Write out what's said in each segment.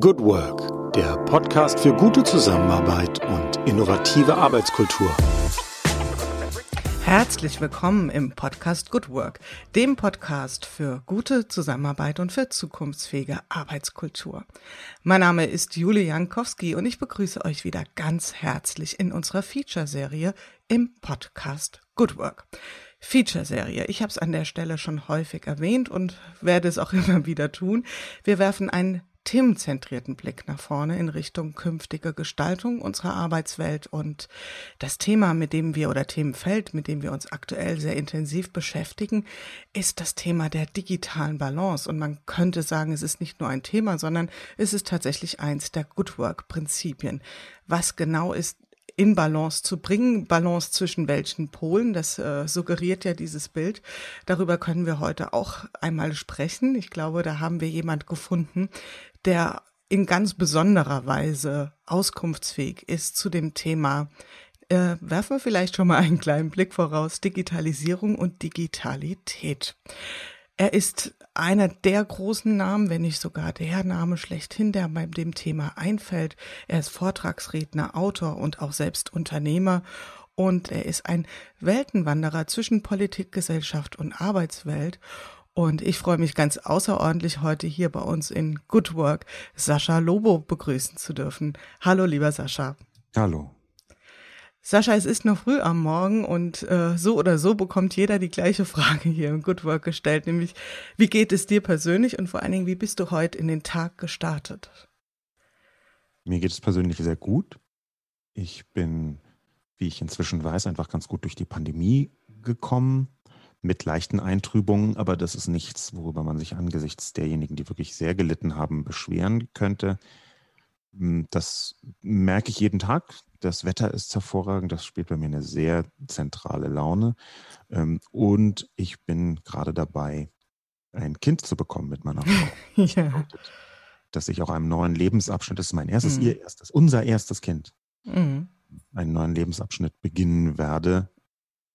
Good Work, der Podcast für gute Zusammenarbeit und innovative Arbeitskultur. Herzlich willkommen im Podcast Good Work, dem Podcast für gute Zusammenarbeit und für zukunftsfähige Arbeitskultur. Mein Name ist Julie Jankowski und ich begrüße euch wieder ganz herzlich in unserer Feature-Serie im Podcast Good Work. Feature-Serie. Ich habe es an der Stelle schon häufig erwähnt und werde es auch immer wieder tun. Wir werfen einen themenzentrierten Blick nach vorne in Richtung künftige Gestaltung unserer Arbeitswelt und das Thema, mit dem wir oder Themenfeld, mit dem wir uns aktuell sehr intensiv beschäftigen, ist das Thema der digitalen Balance und man könnte sagen, es ist nicht nur ein Thema, sondern es ist tatsächlich eins der Good Work Prinzipien. Was genau ist in Balance zu bringen. Balance zwischen welchen Polen, das äh, suggeriert ja dieses Bild. Darüber können wir heute auch einmal sprechen. Ich glaube, da haben wir jemand gefunden, der in ganz besonderer Weise auskunftsfähig ist zu dem Thema. Äh, werfen wir vielleicht schon mal einen kleinen Blick voraus. Digitalisierung und Digitalität. Er ist einer der großen Namen, wenn nicht sogar der Name schlechthin, der bei dem Thema einfällt. Er ist Vortragsredner, Autor und auch selbst Unternehmer. Und er ist ein Weltenwanderer zwischen Politik, Gesellschaft und Arbeitswelt. Und ich freue mich ganz außerordentlich, heute hier bei uns in Good Work Sascha Lobo begrüßen zu dürfen. Hallo, lieber Sascha. Hallo. Sascha, es ist noch früh am Morgen und äh, so oder so bekommt jeder die gleiche Frage hier im Good Work gestellt, nämlich wie geht es dir persönlich und vor allen Dingen, wie bist du heute in den Tag gestartet? Mir geht es persönlich sehr gut. Ich bin, wie ich inzwischen weiß, einfach ganz gut durch die Pandemie gekommen mit leichten Eintrübungen, aber das ist nichts, worüber man sich angesichts derjenigen, die wirklich sehr gelitten haben, beschweren könnte. Hm, das merke ich jeden Tag. Das Wetter ist hervorragend, das spielt bei mir eine sehr zentrale Laune. Ähm, und ich bin gerade dabei, ein Kind zu bekommen mit meiner Frau. ja. Dass ich auch einem neuen Lebensabschnitt, das ist mein erstes, mhm. ihr erstes, unser erstes Kind, mhm. einen neuen Lebensabschnitt beginnen werde,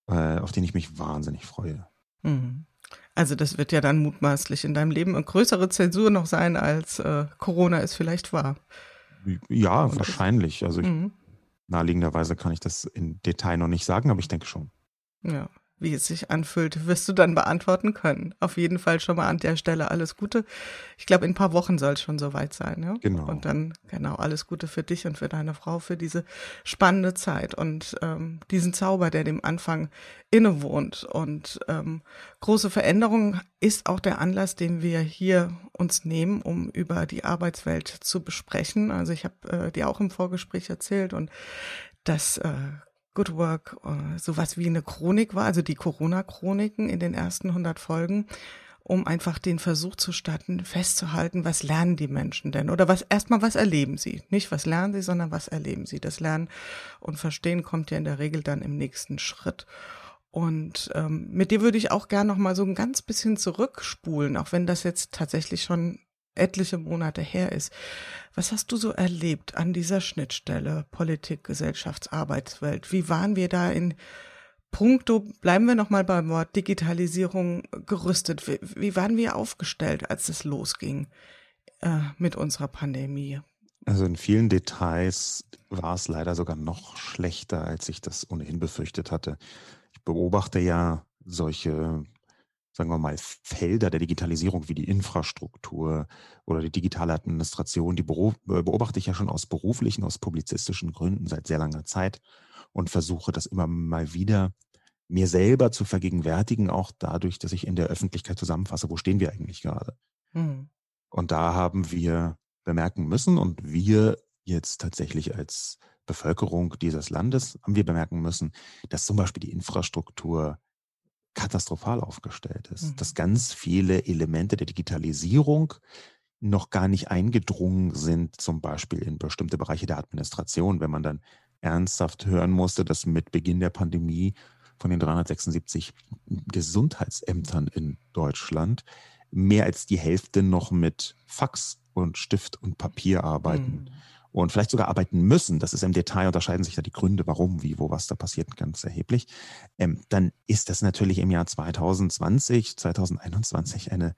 äh, auf den ich mich wahnsinnig freue. Mhm. Also das wird ja dann mutmaßlich in deinem Leben eine größere Zensur noch sein, als äh, Corona es vielleicht war. Ja, Oder wahrscheinlich. Also ich, mhm. naheliegenderweise kann ich das in Detail noch nicht sagen, aber ich denke schon. Ja wie es sich anfühlt, wirst du dann beantworten können. Auf jeden Fall schon mal an der Stelle alles Gute. Ich glaube, in ein paar Wochen soll es schon soweit sein. Ja? Genau. Und dann, genau, alles Gute für dich und für deine Frau für diese spannende Zeit und ähm, diesen Zauber, der dem Anfang innewohnt. Und ähm, große Veränderung ist auch der Anlass, den wir hier uns nehmen, um über die Arbeitswelt zu besprechen. Also ich habe äh, dir auch im Vorgespräch erzählt und das äh, Good Work äh, sowas wie eine Chronik war, also die Corona-Chroniken in den ersten 100 Folgen, um einfach den Versuch zu starten, festzuhalten, was lernen die Menschen denn? Oder was erstmal, was erleben sie? Nicht was lernen sie, sondern was erleben sie? Das Lernen und Verstehen kommt ja in der Regel dann im nächsten Schritt. Und ähm, mit dir würde ich auch gern noch mal so ein ganz bisschen zurückspulen, auch wenn das jetzt tatsächlich schon etliche Monate her ist. Was hast du so erlebt an dieser Schnittstelle Politik, Gesellschafts-, Arbeitswelt? Wie waren wir da in puncto, bleiben wir nochmal beim Wort Digitalisierung gerüstet? Wie, wie, waren wir aufgestellt, als es losging äh, mit unserer Pandemie? Also in vielen Details war es leider sogar noch schlechter, als ich das ohnehin befürchtet hatte. Ich beobachte ja solche sagen wir mal, Felder der Digitalisierung wie die Infrastruktur oder die digitale Administration, die äh, beobachte ich ja schon aus beruflichen, aus publizistischen Gründen seit sehr langer Zeit und versuche das immer mal wieder mir selber zu vergegenwärtigen, auch dadurch, dass ich in der Öffentlichkeit zusammenfasse, wo stehen wir eigentlich gerade. Mhm. Und da haben wir bemerken müssen und wir jetzt tatsächlich als Bevölkerung dieses Landes haben wir bemerken müssen, dass zum Beispiel die Infrastruktur katastrophal aufgestellt ist, mhm. dass ganz viele Elemente der Digitalisierung noch gar nicht eingedrungen sind, zum Beispiel in bestimmte Bereiche der Administration, wenn man dann ernsthaft hören musste, dass mit Beginn der Pandemie von den 376 Gesundheitsämtern in Deutschland mehr als die Hälfte noch mit Fax und Stift und Papier arbeiten. Mhm und vielleicht sogar arbeiten müssen, das ist im Detail, unterscheiden sich da die Gründe, warum, wie, wo, was da passiert, ganz erheblich, ähm, dann ist das natürlich im Jahr 2020, 2021 eine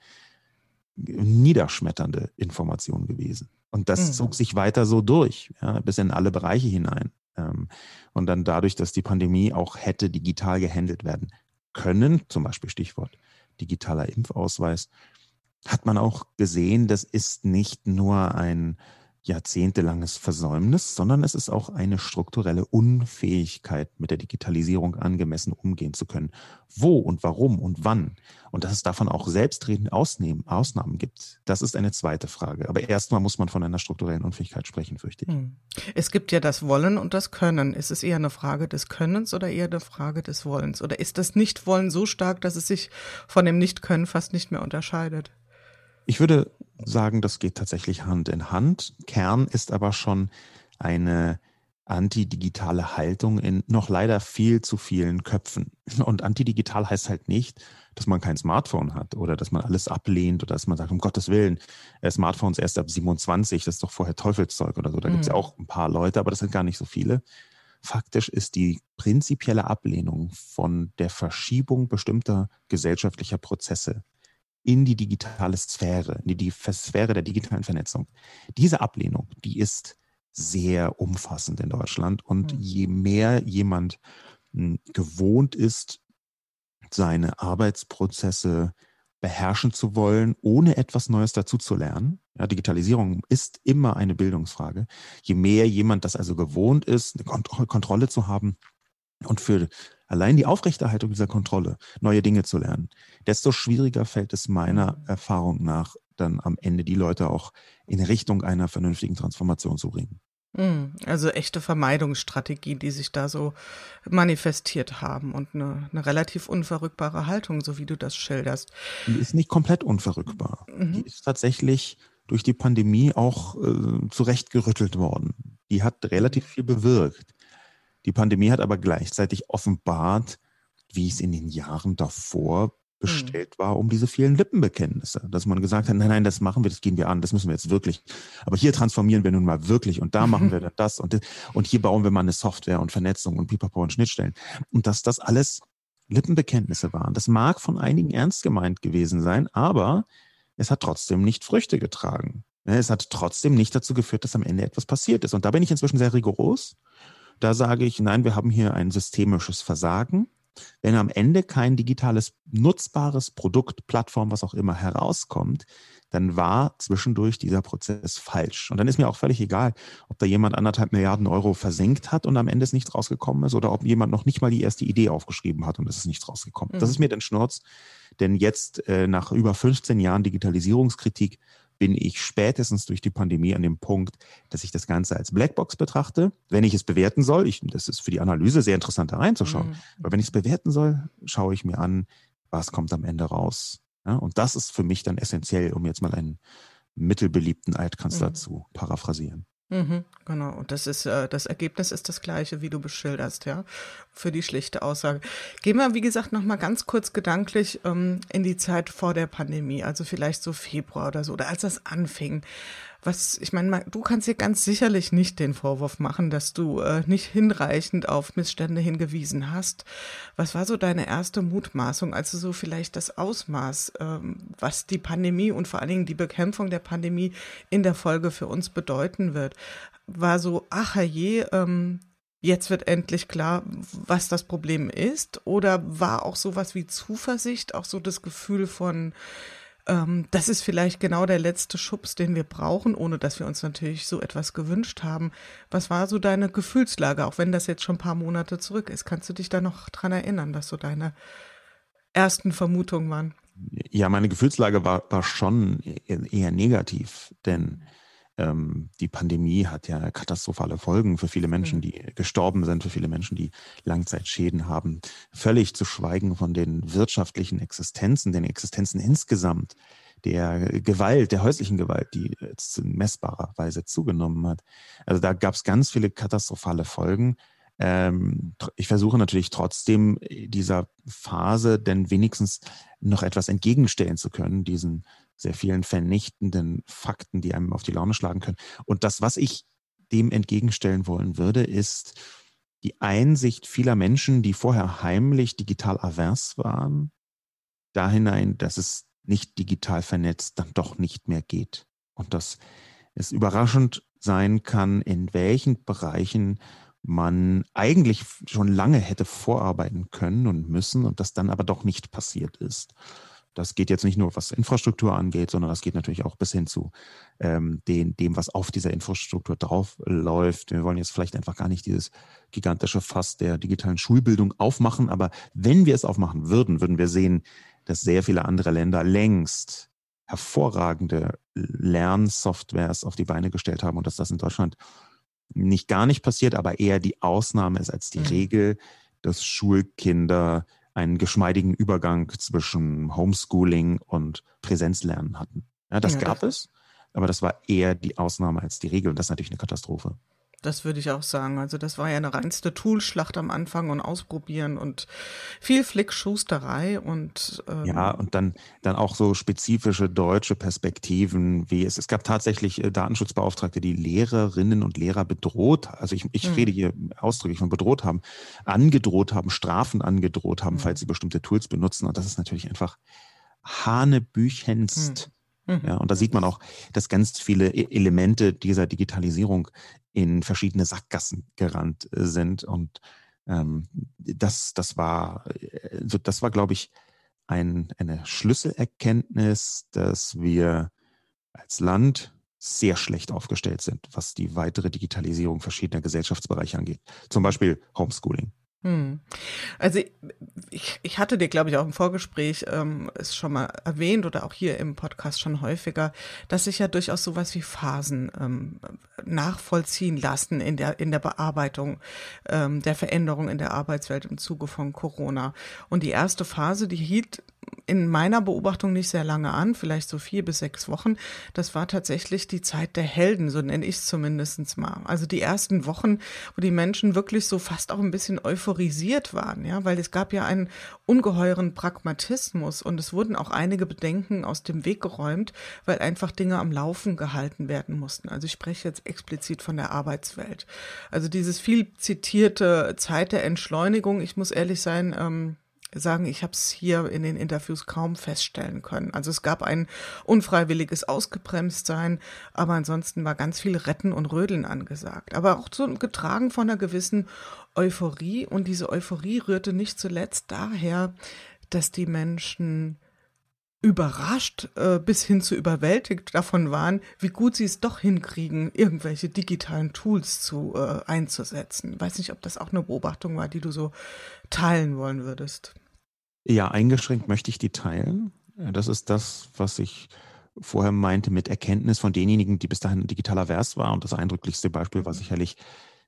niederschmetternde Information gewesen. Und das mhm. zog sich weiter so durch, ja, bis in alle Bereiche hinein. Ähm, und dann dadurch, dass die Pandemie auch hätte digital gehandelt werden können, zum Beispiel Stichwort digitaler Impfausweis, hat man auch gesehen, das ist nicht nur ein jahrzehntelanges Versäumnis, sondern es ist auch eine strukturelle Unfähigkeit, mit der Digitalisierung angemessen umgehen zu können. Wo und warum und wann. Und dass es davon auch selbstredend Ausnahmen, Ausnahmen gibt, das ist eine zweite Frage. Aber erstmal muss man von einer strukturellen Unfähigkeit sprechen, fürchte ich. Hm. Es gibt ja das Wollen und das Können. Ist es eher eine Frage des Könnens oder eher eine Frage des Wollens? Oder ist das Nichtwollen so stark, dass es sich von dem Nichtkönnen fast nicht mehr unterscheidet? Ich würde sagen, das geht tatsächlich Hand in Hand. Kern ist aber schon eine antidigitale Haltung in noch leider viel zu vielen Köpfen. Und antidigital heißt halt nicht, dass man kein Smartphone hat oder dass man alles ablehnt oder dass man sagt, um Gottes Willen, äh, Smartphones erst ab 27, das ist doch vorher Teufelszeug oder so. Da mhm. gibt es ja auch ein paar Leute, aber das sind gar nicht so viele. Faktisch ist die prinzipielle Ablehnung von der Verschiebung bestimmter gesellschaftlicher Prozesse in die digitale Sphäre, in die Sphäre der digitalen Vernetzung. Diese Ablehnung, die ist sehr umfassend in Deutschland. Und mhm. je mehr jemand hm, gewohnt ist, seine Arbeitsprozesse beherrschen zu wollen, ohne etwas Neues dazu zu lernen. Ja, Digitalisierung ist immer eine Bildungsfrage. Je mehr jemand das also gewohnt ist, eine Kontrolle zu haben und für allein die Aufrechterhaltung dieser Kontrolle, neue Dinge zu lernen, desto schwieriger fällt es meiner mhm. Erfahrung nach, dann am Ende die Leute auch in Richtung einer vernünftigen Transformation zu bringen. Mhm. Also echte Vermeidungsstrategien, die sich da so manifestiert haben und eine, eine, relativ unverrückbare Haltung, so wie du das schilderst. Die ist nicht komplett unverrückbar. Mhm. Die ist tatsächlich durch die Pandemie auch äh, zurechtgerüttelt worden. Die hat relativ viel bewirkt. Die Pandemie hat aber gleichzeitig offenbart, wie es in den Jahren davor bestellt war, um diese vielen Lippenbekenntnisse. Dass man gesagt hat, nein, nein, das machen wir, das gehen wir an, das müssen wir jetzt wirklich. Aber hier transformieren wir nun mal wirklich und da machen wir das und, und hier bauen wir mal eine Software und Vernetzung und Pipapo und Schnittstellen. Und dass das alles Lippenbekenntnisse waren. Das mag von einigen ernst gemeint gewesen sein, aber es hat trotzdem nicht Früchte getragen. Es hat trotzdem nicht dazu geführt, dass am Ende etwas passiert ist. Und da bin ich inzwischen sehr rigoros da sage ich, nein, wir haben hier ein systemisches Versagen. Wenn am Ende kein digitales, nutzbares Produkt, Plattform, was auch immer herauskommt, dann war zwischendurch dieser Prozess falsch. Und dann ist mir auch völlig egal, ob da jemand anderthalb Milliarden Euro versenkt hat und am Ende es nicht rausgekommen ist oder ob jemand noch nicht mal die erste Idee aufgeschrieben hat und es ist nicht rausgekommen. Mhm. Das ist mir dann Schnurz, denn jetzt äh, nach über 15 Jahren Digitalisierungskritik bin ich spätestens durch die Pandemie an dem Punkt, dass ich das Ganze als Blackbox betrachte. Wenn ich es bewerten soll, ich, das ist für die Analyse sehr interessant da reinzuschauen, mhm. aber wenn ich es bewerten soll, schaue ich mir an, was kommt am Ende raus. Ja, und das ist für mich dann essentiell, um jetzt mal einen mittelbeliebten Altkanzler mhm. zu paraphrasieren. Mhm, genau. Und das ist, äh, das Ergebnis ist das gleiche, wie du beschilderst, ja, für die schlichte Aussage. Gehen wir, wie gesagt, nochmal ganz kurz gedanklich ähm, in die Zeit vor der Pandemie, also vielleicht so Februar oder so, oder als das anfing was, ich meine, du kannst dir ganz sicherlich nicht den Vorwurf machen, dass du äh, nicht hinreichend auf Missstände hingewiesen hast. Was war so deine erste Mutmaßung, als du so vielleicht das Ausmaß, ähm, was die Pandemie und vor allen Dingen die Bekämpfung der Pandemie in der Folge für uns bedeuten wird? War so, ach je, ähm, jetzt wird endlich klar, was das Problem ist? Oder war auch sowas wie Zuversicht, auch so das Gefühl von, ähm, das ist vielleicht genau der letzte Schubs, den wir brauchen, ohne dass wir uns natürlich so etwas gewünscht haben. Was war so deine Gefühlslage, auch wenn das jetzt schon ein paar Monate zurück ist? Kannst du dich da noch dran erinnern, dass so deine ersten Vermutungen waren? Ja, meine Gefühlslage war, war schon eher negativ, denn ähm, die Pandemie hat ja katastrophale Folgen für viele Menschen, mhm. die gestorben sind, für viele Menschen, die Langzeitschäden haben. Völlig zu schweigen von den wirtschaftlichen Existenzen, den Existenzen insgesamt, der Gewalt, der häuslichen Gewalt, die jetzt in messbarer Weise zugenommen hat. Also da gab es ganz viele katastrophale Folgen. Ähm, ich versuche natürlich trotzdem dieser Phase denn wenigstens noch etwas entgegenstellen zu können, diesen sehr vielen vernichtenden Fakten, die einem auf die Laune schlagen können. Und das, was ich dem entgegenstellen wollen würde, ist die Einsicht vieler Menschen, die vorher heimlich digital avers waren, da hinein, dass es nicht digital vernetzt dann doch nicht mehr geht. Und dass es überraschend sein kann, in welchen Bereichen man eigentlich schon lange hätte vorarbeiten können und müssen und das dann aber doch nicht passiert ist. Das geht jetzt nicht nur, was Infrastruktur angeht, sondern das geht natürlich auch bis hin zu ähm, den, dem, was auf dieser Infrastruktur draufläuft. Wir wollen jetzt vielleicht einfach gar nicht dieses gigantische Fass der digitalen Schulbildung aufmachen, aber wenn wir es aufmachen würden, würden wir sehen, dass sehr viele andere Länder längst hervorragende Lernsoftwares auf die Beine gestellt haben und dass das in Deutschland nicht gar nicht passiert, aber eher die Ausnahme ist als die mhm. Regel, dass Schulkinder einen geschmeidigen Übergang zwischen Homeschooling und Präsenzlernen hatten. Ja, das ja, gab das es, aber das war eher die Ausnahme als die Regel und das ist natürlich eine Katastrophe. Das würde ich auch sagen. Also das war ja eine reinste Toolschlacht am Anfang und ausprobieren und viel Flickschusterei und ähm ja und dann dann auch so spezifische deutsche Perspektiven, wie es es gab tatsächlich äh, Datenschutzbeauftragte, die Lehrerinnen und Lehrer bedroht, also ich, ich hm. rede hier ausdrücklich von bedroht haben, angedroht haben, Strafen angedroht haben, hm. falls sie bestimmte Tools benutzen und das ist natürlich einfach hanebüchenst. Hm Mhm. Ja, und da sieht man auch, dass ganz viele e-, Elemente dieser Digitalisierung in verschiedene Sackgassen gerannt äh, sind. Und ähm, das, das war, äh, das war, glaube ich, ein, eine Schlüsselerkenntnis, dass wir als Land sehr schlecht aufgestellt sind, was die weitere Digitalisierung verschiedener Gesellschaftsbereiche angeht. Zum Beispiel Homeschooling. Hm. Also ich, ich hatte dir, glaube ich, auch im Vorgespräch ähm, es schon mal erwähnt oder auch hier im Podcast schon häufiger, dass sich ja durchaus sowas wie Phasen ähm, nachvollziehen lassen in der in der Bearbeitung ähm, der Veränderung in der Arbeitswelt im Zuge von Corona. Und die erste Phase, die hielt in meiner Beobachtung nicht sehr lange an, vielleicht so vier bis sechs Wochen. Das war tatsächlich die Zeit der Helden, so nenne ich es zumindest mal. Also die ersten Wochen, wo die Menschen wirklich so fast auch ein bisschen euphorisiert waren, ja, weil es gab ja einen ungeheuren Pragmatismus und es wurden auch einige Bedenken aus dem Weg geräumt, weil einfach Dinge am Laufen gehalten werden mussten. Also ich spreche jetzt explizit von der Arbeitswelt. Also dieses viel zitierte Zeit der Entschleunigung, ich muss ehrlich sein, ähm, sagen, ich habe es hier in den Interviews kaum feststellen können. Also es gab ein unfreiwilliges Ausgebremstsein, aber ansonsten war ganz viel Retten und Rödeln angesagt. Aber auch so getragen von einer gewissen Euphorie und diese Euphorie rührte nicht zuletzt daher, dass die Menschen überrascht äh, bis hin zu überwältigt davon waren, wie gut sie es doch hinkriegen, irgendwelche digitalen Tools zu äh, einzusetzen. Weiß nicht, ob das auch eine Beobachtung war, die du so teilen wollen würdest. Ja, eingeschränkt möchte ich die teilen. Das ist das, was ich vorher meinte mit Erkenntnis von denjenigen, die bis dahin digitaler vers war. Und das eindrücklichste Beispiel war sicherlich,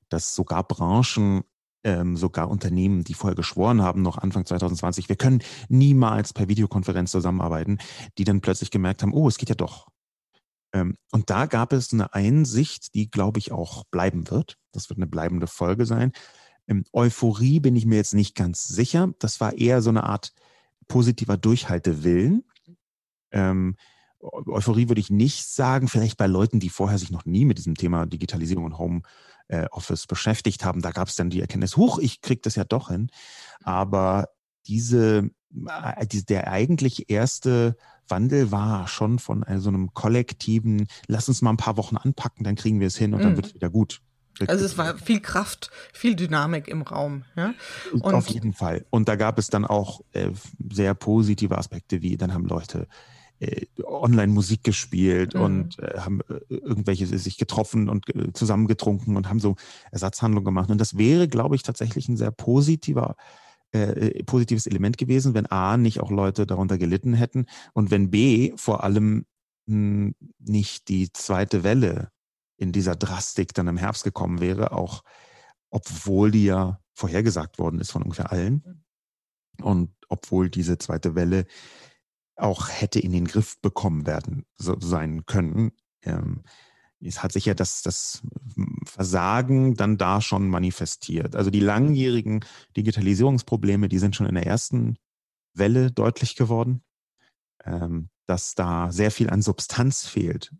dass sogar Branchen ähm, sogar Unternehmen, die vorher geschworen haben, noch Anfang 2020, wir können niemals per Videokonferenz zusammenarbeiten, die dann plötzlich gemerkt haben, oh, es geht ja doch. Ähm, und da gab es eine Einsicht, die, glaube ich, auch bleiben wird. Das wird eine bleibende Folge sein. Euphorie bin ich mir jetzt nicht ganz sicher. Das war eher so eine Art positiver Durchhaltewillen. Ähm, Euphorie würde ich nicht sagen, vielleicht bei Leuten, die vorher sich noch nie mit diesem Thema Digitalisierung und Home äh, Office beschäftigt haben. Da gab es dann die Erkenntnis, huch, ich krieg das ja doch hin. Aber diese, äh, die, der eigentlich erste Wandel war schon von so einem kollektiven, lass uns mal ein paar Wochen anpacken, dann kriegen wir es hin und mhm. dann wird es wieder gut. Also es war viel Kraft, viel Dynamik im Raum. Ja? Und Auf jeden Fall. Und da gab es dann auch äh, sehr positive Aspekte, wie dann haben Leute äh, Online-Musik gespielt mhm. und äh, haben äh, irgendwelche sich getroffen und äh, zusammengetrunken und haben so Ersatzhandlungen gemacht. Und das wäre, glaube ich, tatsächlich ein sehr positiver äh, positives Element gewesen, wenn A nicht auch Leute darunter gelitten hätten und wenn B vor allem mh, hm, nicht die zweite Welle in dieser Drastik dann im Herbst gekommen wäre, auch obwohl die ja vorhergesagt worden ist von ungefähr allen. Mhm. Und obwohl diese zweite Welle auch hätte in den Griff bekommen werden so sein können. Ähm, es hat sich ja das, das Versagen dann da schon manifestiert. Also die langjährigen Digitalisierungsprobleme, die sind schon in der ersten Welle deutlich geworden, ähm, dass da sehr viel an Substanz fehlt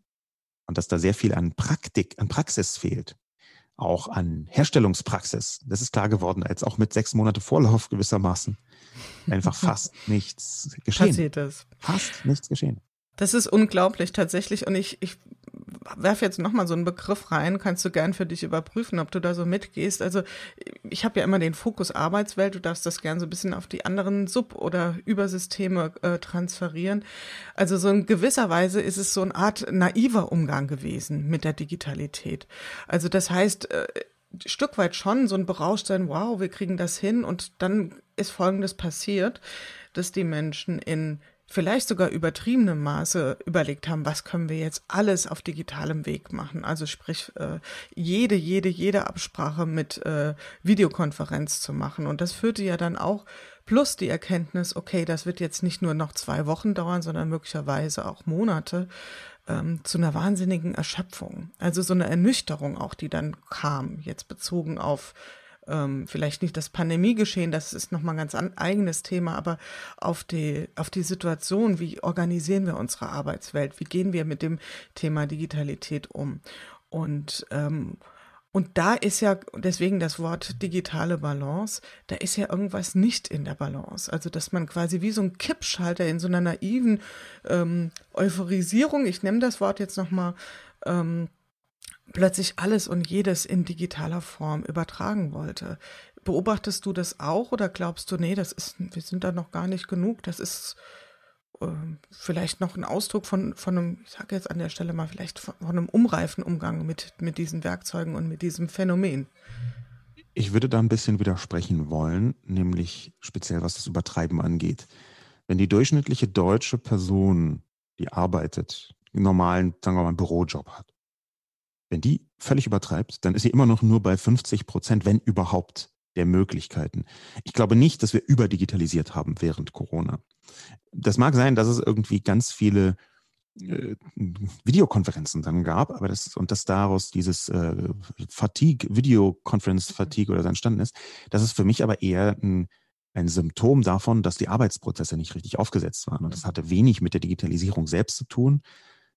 und dass da sehr viel an Praktik, an Praxis fehlt auch an Herstellungspraxis. Das ist klar geworden, als auch mit sechs Monate Vorlauf gewissermaßen einfach fast nichts geschehen. Passiert ist. Fast nichts geschehen. Das ist unglaublich tatsächlich und ich, ich werfe jetzt nochmal so einen Begriff rein, kannst du gern für dich überprüfen, ob du da so mitgehst. Also ich habe ja immer den Fokus Arbeitswelt, du darfst das gern so ein bisschen auf die anderen Sub- oder Übersysteme äh, transferieren. Also so in gewisser Weise ist es so eine Art naiver Umgang gewesen mit der Digitalität. Also das heißt, äh, Stück weit schon so ein Berauschtsein, wow, wir kriegen das hin und dann ist Folgendes passiert, dass die Menschen in vielleicht sogar übertriebenem Maße überlegt haben, was können wir jetzt alles auf digitalem Weg machen. Also sprich, äh, jede, jede, jede Absprache mit äh, Videokonferenz zu machen. Und das führte ja dann auch plus die Erkenntnis, okay, das wird jetzt nicht nur noch zwei Wochen dauern, sondern möglicherweise auch Monate ähm, zu einer wahnsinnigen Erschöpfung. Also so eine Ernüchterung auch, die dann kam, jetzt bezogen auf ähm, vielleicht nicht das Pandemiegeschehen, das ist nochmal ein ganz an, eigenes Thema, aber auf die, auf die Situation, wie organisieren wir unsere Arbeitswelt, wie gehen wir mit dem Thema Digitalität um. Und ähm, und da ist ja, deswegen das Wort digitale Balance, da ist ja irgendwas nicht in der Balance. Also, dass man quasi wie so ein Kippschalter in so einer naiven ähm, Euphorisierung, ich nehme das Wort jetzt nochmal, ähm, plötzlich alles und jedes in digitaler Form übertragen wollte. Beobachtest du das auch oder glaubst du, nee, das ist, wir sind da noch gar nicht genug, das ist äh, vielleicht noch ein Ausdruck von, von einem, ich sage jetzt an der Stelle mal, vielleicht von, von einem umreifen Umgang mit, mit diesen Werkzeugen und mit diesem Phänomen? Ich würde da ein bisschen widersprechen wollen, nämlich speziell was das Übertreiben angeht. Wenn die durchschnittliche deutsche Person, die arbeitet, einen normalen, sagen wir mal, Bürojob hat, wenn die völlig übertreibt, dann ist sie immer noch nur bei 50 Prozent, wenn überhaupt, der Möglichkeiten. Ich glaube nicht, dass wir überdigitalisiert haben während Corona. Das mag sein, dass es irgendwie ganz viele äh, Videokonferenzen dann gab, aber das und dass daraus dieses äh, Fatigue, Videoconference Fatigue oder so entstanden ist, das ist für mich aber eher ein, ein Symptom davon, dass die Arbeitsprozesse nicht richtig aufgesetzt waren. Und das hatte wenig mit der Digitalisierung selbst zu tun,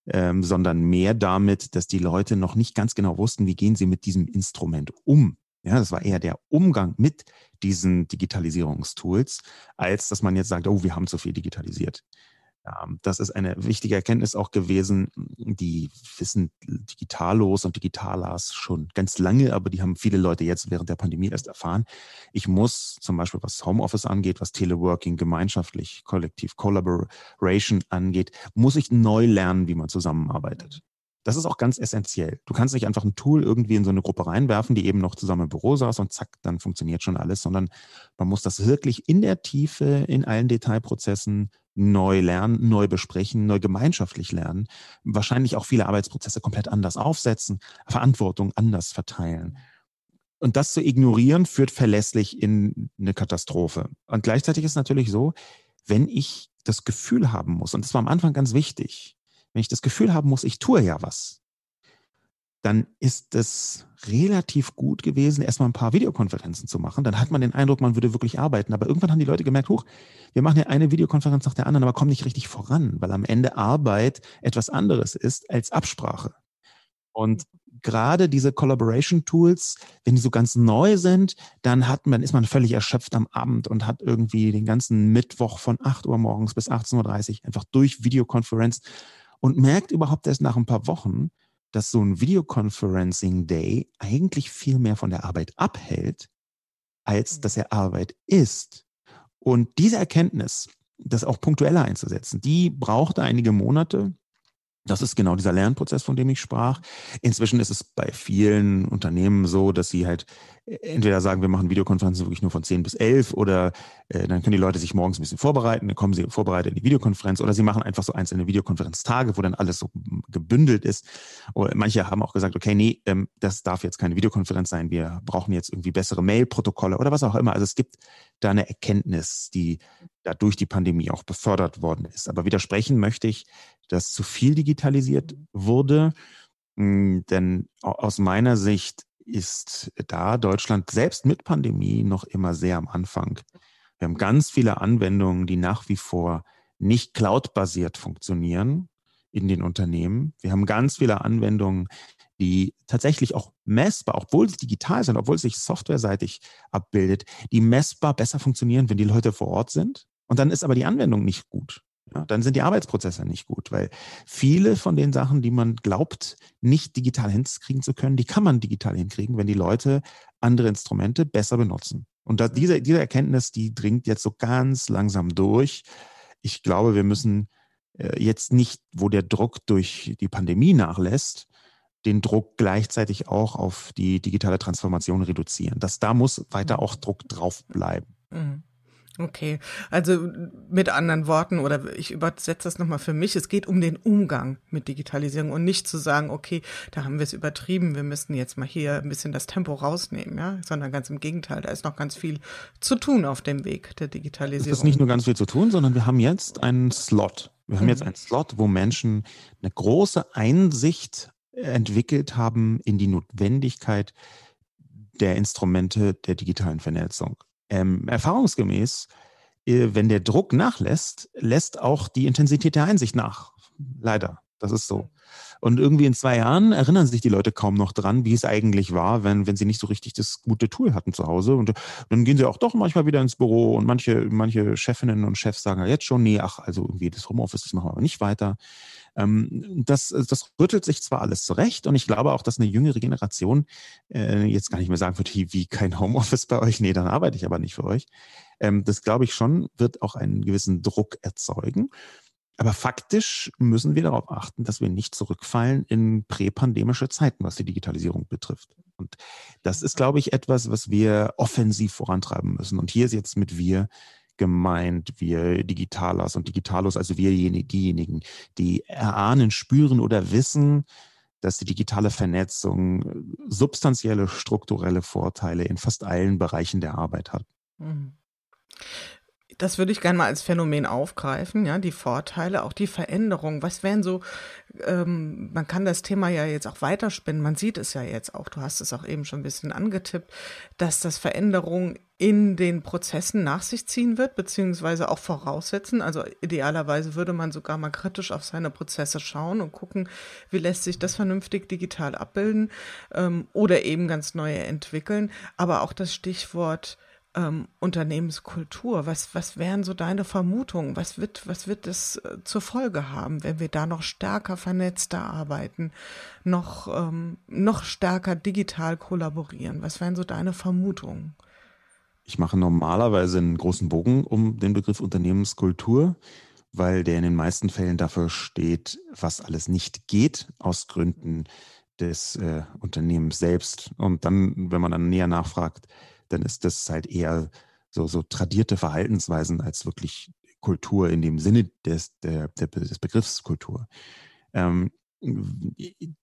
ähm, sondern mehr damit, dass die Leute noch nicht ganz genau wussten, wie gehen sie mit diesem Instrument um. Ja, das war eher der Umgang mit diesen Digitalisierungstools, als dass man jetzt sagt, oh, wir haben zu viel digitalisiert. Ähm, das ist eine wichtige Erkenntnis auch gewesen. Die wissen Digitalos und Digitalas schon ganz lange, aber die haben viele Leute jetzt während der Pandemie erst erfahren. Ich muss zum Beispiel, was Homeoffice angeht, was Teleworking, gemeinschaftlich, kollektiv, Collaboration angeht, muss ich neu lernen, wie man zusammenarbeitet. Das ist auch ganz essentiell. Du kannst nicht einfach ein Tool irgendwie in so eine Gruppe reinwerfen, die eben noch zusammen im Büro saß und zack, dann funktioniert schon alles, sondern man muss das wirklich in der Tiefe, in allen Detailprozessen neu lernen, neu besprechen, neu gemeinschaftlich lernen, wahrscheinlich auch viele Arbeitsprozesse komplett anders aufsetzen, Verantwortung anders verteilen. Und das zu ignorieren, führt verlässlich in eine Katastrophe. Und gleichzeitig ist natürlich so, wenn ich das Gefühl haben muss, und das war am Anfang ganz wichtig, wenn ich das Gefühl haben muss, ich tue ja was, dann ist es relativ gut gewesen, erstmal ein paar Videokonferenzen zu machen. Dann hat man den Eindruck, man würde wirklich arbeiten. Aber irgendwann haben die Leute gemerkt, hoch, wir machen ja eine Videokonferenz nach der anderen, aber kommen nicht richtig voran, weil am Ende Arbeit etwas anderes ist als Absprache. Und gerade diese Collaboration Tools, wenn die so ganz neu sind, dann hat man, ist man völlig erschöpft am Abend und hat irgendwie den ganzen Mittwoch von 8 Uhr morgens bis 18.30 Uhr einfach durch Videokonferenz und merkt überhaupt erst nach ein paar Wochen, dass so ein Videoconferencing Day eigentlich viel mehr von der Arbeit abhält, als mhm. dass er Arbeit ist. Und diese Erkenntnis, das auch punktueller einzusetzen, die brauchte einige Monate. Das ist genau dieser Lernprozess, von dem ich sprach. Inzwischen ist es bei vielen Unternehmen so, dass sie halt entweder sagen, wir machen Videokonferenzen wirklich nur von 10 bis 11 oder äh, dann können die Leute sich morgens ein bisschen vorbereiten, dann kommen sie vorbereitet in die Videokonferenz oder sie machen einfach so einzelne Videokonferenztage, wo dann alles so gebündelt ist. Oder manche haben auch gesagt, okay, nee, ähm, das darf jetzt keine Videokonferenz sein, wir brauchen jetzt irgendwie bessere Mail-Protokolle oder was auch immer. Also es gibt da eine Erkenntnis, die da durch die Pandemie auch befördert worden ist. Aber widersprechen möchte ich, dass zu viel digitalisiert wurde. Hm, denn aus meiner Sicht ist da Deutschland selbst mit Pandemie noch immer sehr am Anfang. Wir haben ganz viele Anwendungen, die nach wie vor nicht cloud-basiert funktionieren in den Unternehmen. Wir haben ganz viele Anwendungen, die tatsächlich auch messbar, obwohl sie digital sind, obwohl es sich softwareseitig abbildet, die messbar besser funktionieren, wenn die Leute vor Ort sind. Und dann ist aber die Anwendung nicht gut. Ja, dann sind die Arbeitsprozesse nicht gut, weil viele von den Sachen, die man glaubt, nicht digital hinkriegen zu können, die kann man digital hinkriegen, wenn die Leute andere Instrumente besser benutzen. Und da, diese, diese Erkenntnis, die dringt jetzt so ganz langsam durch. Ich glaube, wir müssen äh, jetzt nicht, wo der Druck durch die Pandemie nachlässt, den Druck gleichzeitig auch auf die digitale Transformation reduzieren. Das, da muss weiter auch Druck drauf bleiben. Mhm. Okay, also mit anderen Worten, oder ich übersetze das nochmal für mich, es geht um den Umgang mit Digitalisierung und nicht zu sagen, okay, da haben wir es übertrieben, wir müssten jetzt mal hier ein bisschen das Tempo rausnehmen, ja, sondern ganz im Gegenteil, da ist noch ganz viel zu tun auf dem Weg der Digitalisierung. Es ist nicht nur ganz viel zu tun, sondern wir haben jetzt einen Slot. Wir haben jetzt mhm. einen Slot, wo Menschen eine große Einsicht entwickelt haben in die Notwendigkeit der Instrumente der digitalen Vernetzung. Ähm, erfahrungsgemäß, äh, wenn der Druck nachlässt, lässt auch die Intensität der Einsicht nach. Leider, das ist so. Und irgendwie in zwei Jahren erinnern sich die Leute kaum noch dran, wie es eigentlich war, wenn, wenn sie nicht so richtig das gute Tool hatten zu Hause. Und dann gehen sie auch doch manchmal wieder ins Büro und manche, manche Chefinnen und Chefs sagen ja jetzt schon, nee, ach, also irgendwie das Homeoffice, das machen wir aber nicht weiter. Ähm, das, das rüttelt sich zwar alles zurecht und ich glaube auch, dass eine jüngere Generation äh, jetzt gar nicht mehr sagen wird, wie kein Homeoffice bei euch, nee, dann arbeite ich aber nicht für euch. Ähm, das glaube ich schon, wird auch einen gewissen Druck erzeugen. Aber faktisch müssen wir darauf achten, dass wir nicht zurückfallen in präpandemische Zeiten, was die Digitalisierung betrifft. Und das ist, glaube ich, etwas, was wir offensiv vorantreiben müssen. Und hier ist jetzt mit wir gemeint, wir Digitalas und Digitalos, also wir diejenigen, die erahnen, spüren oder wissen, dass die digitale Vernetzung substanzielle strukturelle Vorteile in fast allen Bereichen der Arbeit hat. Mhm. Das würde ich gerne mal als Phänomen aufgreifen, ja, die Vorteile, auch die Veränderung. Was wären so, ähm, man kann das Thema ja jetzt auch weiterspinnen, man sieht es ja jetzt auch, du hast es auch eben schon ein bisschen angetippt, dass das Veränderung in den Prozessen nach sich ziehen wird, beziehungsweise auch voraussetzen. Also idealerweise würde man sogar mal kritisch auf seine Prozesse schauen und gucken, wie lässt sich das vernünftig digital abbilden ähm, oder eben ganz neue entwickeln. Aber auch das Stichwort ähm, Unternehmenskultur? Was, was wären so deine Vermutungen? Was wird, was wird es äh, zur Folge haben, wenn wir da noch stärker vernetzter arbeiten, noch, ähm, noch stärker digital kollaborieren? Was wären so deine Vermutungen? Ich mache normalerweise einen großen Bogen um den Begriff Unternehmenskultur, weil der in den meisten Fällen dafür steht, was alles nicht geht, aus Gründen des äh, Unternehmens selbst. Und dann, wenn man dann näher nachfragt, dann ist das halt eher so, so tradierte Verhaltensweisen als wirklich Kultur in dem Sinne des, der, des Begriffs Kultur. Ähm,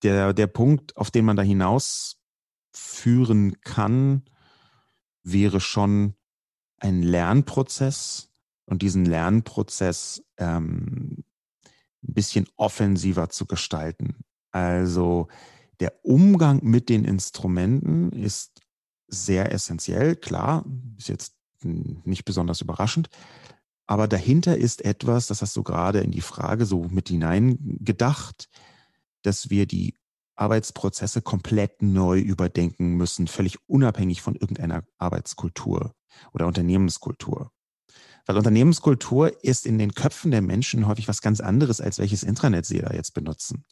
der, der Punkt, auf den man da hinaus führen kann, wäre schon ein Lernprozess und diesen Lernprozess ähm, ein bisschen offensiver zu gestalten. Also der Umgang mit den Instrumenten ist sehr essentiell, klar, ist jetzt nicht besonders überraschend. Aber dahinter ist etwas, das hast du gerade in die Frage so mit hineingedacht, dass wir die Arbeitsprozesse komplett neu überdenken müssen, völlig unabhängig von irgendeiner Arbeitskultur oder Unternehmenskultur. Weil Unternehmenskultur ist in den Köpfen der Menschen häufig was ganz anderes, als welches Intranet sie da jetzt benutzen.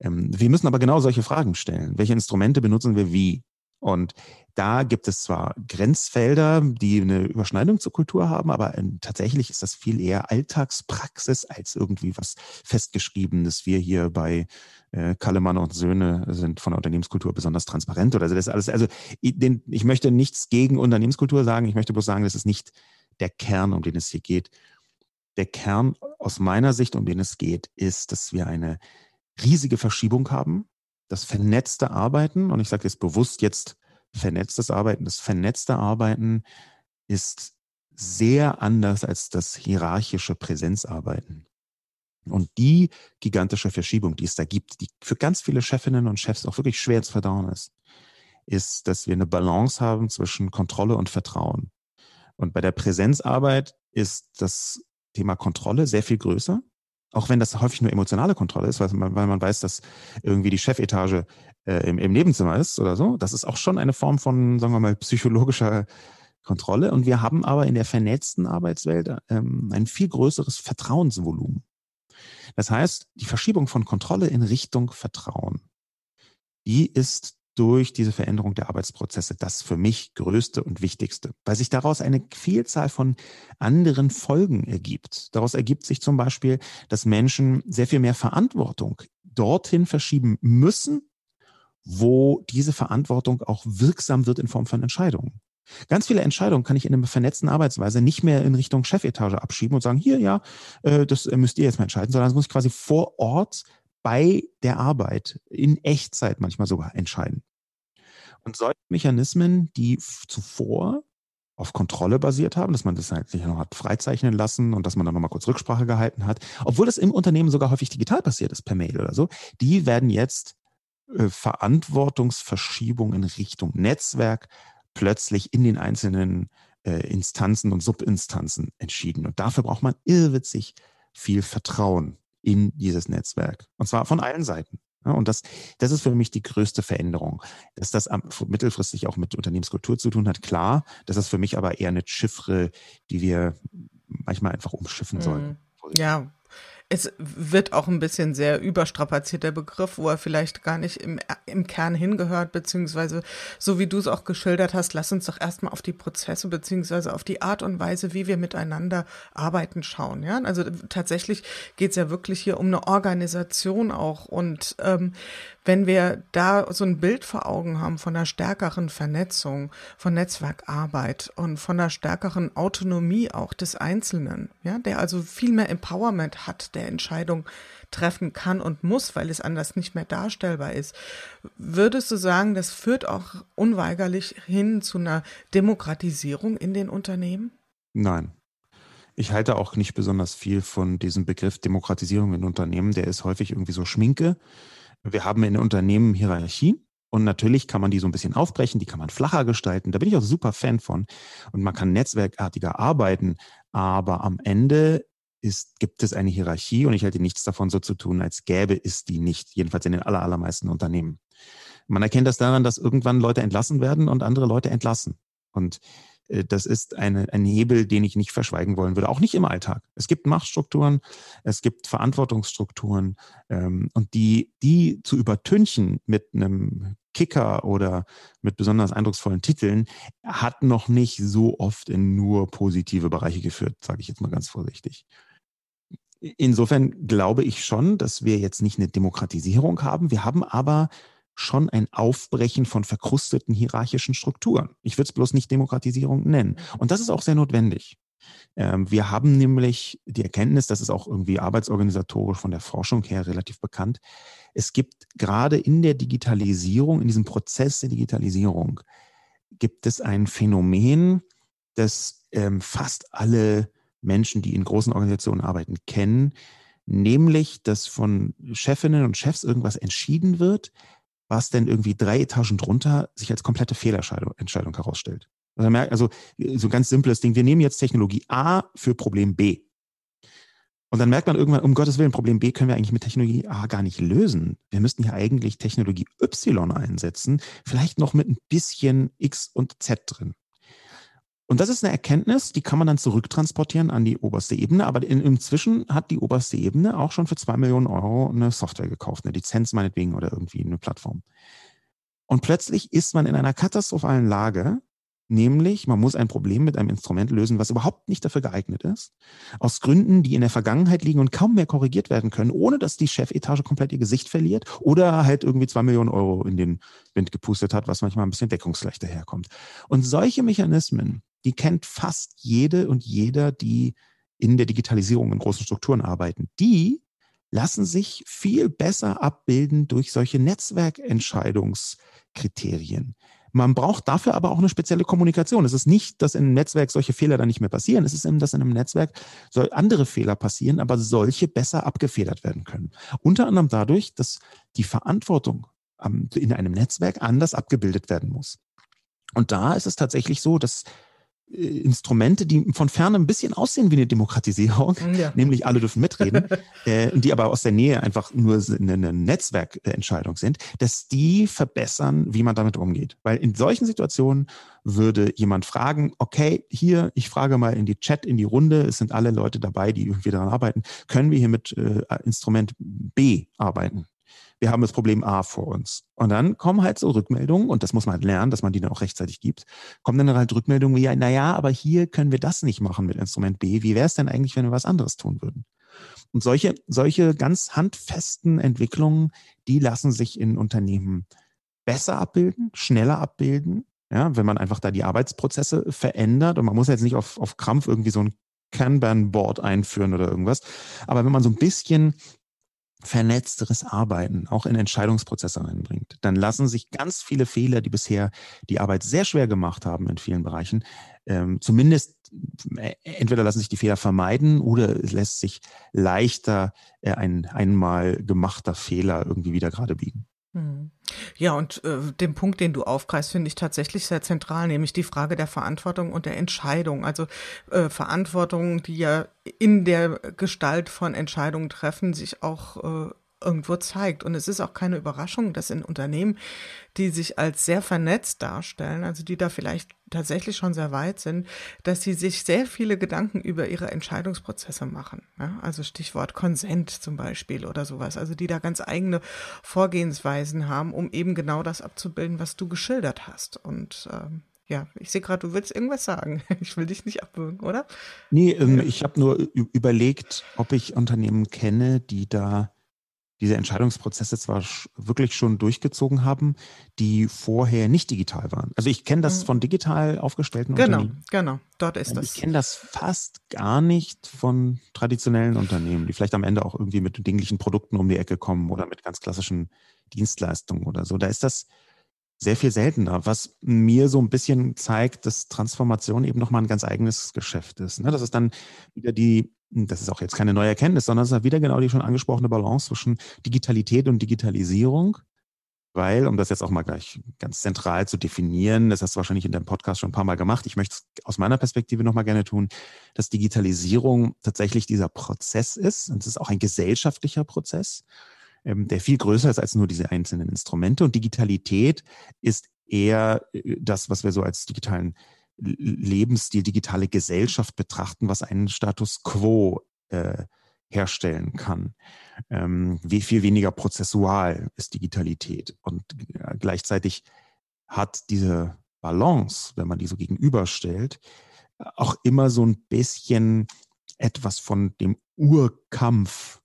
Ähm, wir müssen aber genau solche Fragen stellen. Welche Instrumente benutzen wir wie? Und da gibt es zwar Grenzfelder, die eine Überschneidung zur Kultur haben, aber ähm, tatsächlich ist das viel eher Alltagspraxis als irgendwie was festgeschriebenes. Wir hier bei äh, Kallemann und Söhne sind von der Unternehmenskultur besonders transparent oder so. Das alles. Also ich, den, ich möchte nichts gegen Unternehmenskultur sagen. Ich möchte bloß sagen, das ist nicht der Kern, um den es hier geht. Der Kern aus meiner Sicht, um den es geht, ist, dass wir eine riesige Verschiebung haben das vernetzte Arbeiten, und ich sage jetzt bewusst jetzt vernetztes Arbeiten, das vernetzte Arbeiten ist sehr anders als das hierarchische Präsenzarbeiten. Und die gigantische Verschiebung, die es da gibt, die für ganz viele Chefinnen und Chefs auch wirklich schwer zu verdauen ist, ist, dass wir eine Balance haben zwischen Kontrolle und Vertrauen. Und bei der Präsenzarbeit ist das Thema Kontrolle sehr viel größer. Auch wenn das häufig nur emotionale Kontrolle ist, weil man, weil man weiß, dass irgendwie die Chefetage äh, im, im Nebenzimmer ist oder so. Das ist auch schon eine Form von, sagen wir mal, psychologischer Kontrolle. Und wir haben aber in der vernetzten Arbeitswelt ähm, ein viel größeres Vertrauensvolumen. Das heißt, die Verschiebung von Kontrolle in Richtung Vertrauen, die ist durch diese Veränderung der Arbeitsprozesse das für mich größte und wichtigste, weil sich daraus eine Vielzahl von anderen Folgen ergibt. Daraus ergibt sich zum Beispiel, dass Menschen sehr viel mehr Verantwortung dorthin verschieben müssen, wo diese Verantwortung auch wirksam wird in Form von Entscheidungen. Ganz viele Entscheidungen kann ich in einer vernetzten Arbeitsweise nicht mehr in Richtung Chefetage abschieben und sagen, hier, ja, äh, das müsst ihr jetzt mal entscheiden, sondern das muss ich quasi vor Ort bei der Arbeit in Echtzeit manchmal sogar entscheiden. Und solche Mechanismen, die zuvor auf Kontrolle basiert haben, dass man das halt sich noch hat freizeichnen lassen und dass man dann nochmal kurz Rücksprache gehalten hat, obwohl das im Unternehmen sogar häufig digital passiert ist, per Mail oder so, die werden jetzt äh, Verantwortungsverschiebung in Richtung Netzwerk plötzlich in den einzelnen äh, Instanzen und Subinstanzen entschieden. Und dafür braucht man irrwitzig viel Vertrauen in dieses Netzwerk. Und zwar von allen Seiten. Und das, das ist für mich die größte Veränderung. Dass das mittelfristig auch mit Unternehmenskultur zu tun hat, klar. Das ist für mich aber eher eine Chiffre, die wir manchmal einfach umschiffen sollen. Mhm. Ja, es wird auch ein bisschen sehr überstrapaziert, der Begriff, wo er vielleicht gar nicht im, im Kern hingehört, beziehungsweise so wie du es auch geschildert hast, lass uns doch erstmal auf die Prozesse, beziehungsweise auf die Art und Weise, wie wir miteinander arbeiten, schauen. Ja, also tatsächlich geht es ja wirklich hier um eine Organisation auch. Und ähm, wenn wir da so ein Bild vor Augen haben von einer stärkeren Vernetzung, von Netzwerkarbeit und von einer stärkeren Autonomie auch des Einzelnen, ja, der also viel mehr Empowerment hat, der Entscheidung treffen kann und muss, weil es anders nicht mehr darstellbar ist. Würdest du sagen, das führt auch unweigerlich hin zu einer Demokratisierung in den Unternehmen? Nein. Ich halte auch nicht besonders viel von diesem Begriff Demokratisierung in Unternehmen. Der ist häufig irgendwie so Schminke. Wir haben in Unternehmen Hierarchien. Und natürlich kann man die so ein bisschen aufbrechen, die kann man flacher gestalten. Da bin ich auch super Fan von. Und man kann netzwerkartiger arbeiten. Aber am Ende ist, gibt es eine Hierarchie und ich halte nichts davon so zu tun, als gäbe es die nicht, jedenfalls in den aller, allermeisten Unternehmen. Man erkennt das daran, dass irgendwann Leute entlassen werden und andere Leute entlassen. Und das ist eine, ein Hebel, den ich nicht verschweigen wollen würde, auch nicht im Alltag. Es gibt Machtstrukturen, es gibt Verantwortungsstrukturen ähm, und die, die zu übertünchen mit einem Kicker oder mit besonders eindrucksvollen Titeln, hat noch nicht so oft in nur positive Bereiche geführt, sage ich jetzt mal ganz vorsichtig. Insofern glaube ich schon, dass wir jetzt nicht eine Demokratisierung haben. Wir haben aber schon ein Aufbrechen von verkrusteten hierarchischen Strukturen. Ich würde es bloß nicht Demokratisierung nennen. Mhm. Und das ist auch sehr notwendig. Ähm, wir haben nämlich die Erkenntnis, das ist auch irgendwie arbeitsorganisatorisch von der Forschung her relativ bekannt. Es gibt gerade in der Digitalisierung, in diesem Prozess der Digitalisierung, gibt es ein Phänomen, das ähm, fast alle Menschen, die in großen Organisationen arbeiten, kennen, nämlich, dass von Chefinnen und Chefs irgendwas entschieden wird, was denn irgendwie drei Etagen drunter sich als komplette Fehlentscheidung herausstellt. Also, also so ein ganz simples Ding. Wir nehmen jetzt Technologie A für Problem B. Und dann merkt man irgendwann, um Gottes Willen, Problem B können wir eigentlich mit Technologie A gar nicht lösen. Wir müssten ja eigentlich Technologie Y einsetzen, vielleicht noch mit ein bisschen X und Z drin. Und das ist eine Erkenntnis, die kann man dann zurücktransportieren an die oberste Ebene. Aber in, inzwischen hat die oberste Ebene auch schon für zwei Millionen Euro eine Software gekauft, eine Lizenz meinetwegen oder irgendwie eine Plattform. Und plötzlich ist man in einer katastrophalen Lage, nämlich man muss ein Problem mit einem Instrument lösen, was überhaupt nicht dafür geeignet ist, aus Gründen, die in der Vergangenheit liegen und kaum mehr korrigiert werden können, ohne dass die Chefetage komplett ihr Gesicht verliert oder halt irgendwie zwei Millionen Euro in den Wind gepustet hat, was manchmal ein bisschen deckungsgleich daherkommt. Und solche Mechanismen, die kennt fast jede und jeder, die in der Digitalisierung in großen Strukturen arbeiten. Die lassen sich viel besser abbilden durch solche Netzwerkentscheidungskriterien. Man braucht dafür aber auch eine spezielle Kommunikation. Es ist nicht, dass in einem Netzwerk solche Fehler dann nicht mehr passieren. Es ist eben, dass in einem Netzwerk andere Fehler passieren, aber solche besser abgefedert werden können. Unter anderem dadurch, dass die Verantwortung in einem Netzwerk anders abgebildet werden muss. Und da ist es tatsächlich so, dass Instrumente, die von ferne ein bisschen aussehen wie eine Demokratisierung, ja. nämlich alle dürfen mitreden, äh, die aber aus der Nähe einfach nur eine Netzwerkentscheidung sind, dass die verbessern, wie man damit umgeht. Weil in solchen Situationen würde jemand fragen, okay, hier, ich frage mal in die Chat, in die Runde, es sind alle Leute dabei, die irgendwie daran arbeiten, können wir hier mit äh, Instrument B arbeiten? Wir haben das Problem A vor uns. Und dann kommen halt so Rückmeldungen, und das muss man halt lernen, dass man die dann auch rechtzeitig gibt, kommen dann halt Rückmeldungen wie, ja, naja, aber hier können wir das nicht machen mit Instrument B. Wie wäre es denn eigentlich, wenn wir was anderes tun würden? Und solche, solche ganz handfesten Entwicklungen, die lassen sich in Unternehmen besser abbilden, schneller abbilden, ja, wenn man einfach da die Arbeitsprozesse verändert. Und man muss jetzt nicht auf, auf Krampf irgendwie so ein Kanban-Board einführen oder irgendwas. Aber wenn man so ein bisschen vernetzteres Arbeiten auch in Entscheidungsprozesse reinbringt, dann lassen sich ganz viele Fehler, die bisher die Arbeit sehr schwer gemacht haben in vielen Bereichen, ähm, zumindest äh, entweder lassen sich die Fehler vermeiden oder es lässt sich leichter äh, ein einmal gemachter Fehler irgendwie wieder gerade biegen. Hm. Ja, und äh, den Punkt, den du aufgreifst, finde ich tatsächlich sehr zentral, nämlich die Frage der Verantwortung und der Entscheidung. Also äh, Verantwortung, die ja in der Gestalt von Entscheidungen treffen, sich auch äh, irgendwo zeigt. Und es ist auch keine Überraschung, dass in Unternehmen, die sich als sehr vernetzt darstellen, also die da vielleicht tatsächlich schon sehr weit sind, dass sie sich sehr viele Gedanken über ihre Entscheidungsprozesse machen. Ja? Also Stichwort Konsent zum Beispiel oder sowas. Also die da ganz eigene Vorgehensweisen haben, um eben genau das abzubilden, was du geschildert hast. Und ähm, ja, ich sehe gerade, du willst irgendwas sagen. Ich will dich nicht abwürgen, oder? Nee, ähm, ich habe nur überlegt, ob ich Unternehmen kenne, die da diese Entscheidungsprozesse zwar wirklich schon durchgezogen haben, die vorher nicht digital waren. Also ich kenne das mhm. von digital aufgestellten genau, Unternehmen. Genau, genau, dort ist das. Ich kenne das fast gar nicht von traditionellen Unternehmen, die vielleicht am Ende auch irgendwie mit dinglichen Produkten um die Ecke kommen oder mit ganz klassischen Dienstleistungen oder so. Da ist das sehr viel seltener, was mir so ein bisschen zeigt, dass Transformation eben nochmal ein ganz eigenes Geschäft ist. Ne? Das ist dann wieder die das ist auch jetzt keine neue Erkenntnis, sondern es ist wieder genau die schon angesprochene Balance zwischen Digitalität und Digitalisierung. Weil, um das jetzt auch mal gleich ganz zentral zu definieren, das hast du wahrscheinlich in deinem Podcast schon ein paar Mal gemacht, ich möchte es aus meiner Perspektive nochmal gerne tun, dass Digitalisierung tatsächlich dieser Prozess ist. Und es ist auch ein gesellschaftlicher Prozess, ähm, der viel größer ist als nur diese einzelnen Instrumente. Und Digitalität ist eher äh, das, was wir so als digitalen Lebensstil, digitale Gesellschaft betrachten, was einen Status quo äh, herstellen kann. Ähm, wie viel weniger prozessual ist Digitalität. Und äh, gleichzeitig hat diese Balance, wenn man die so gegenüberstellt, auch immer so ein bisschen etwas von dem Urkampf,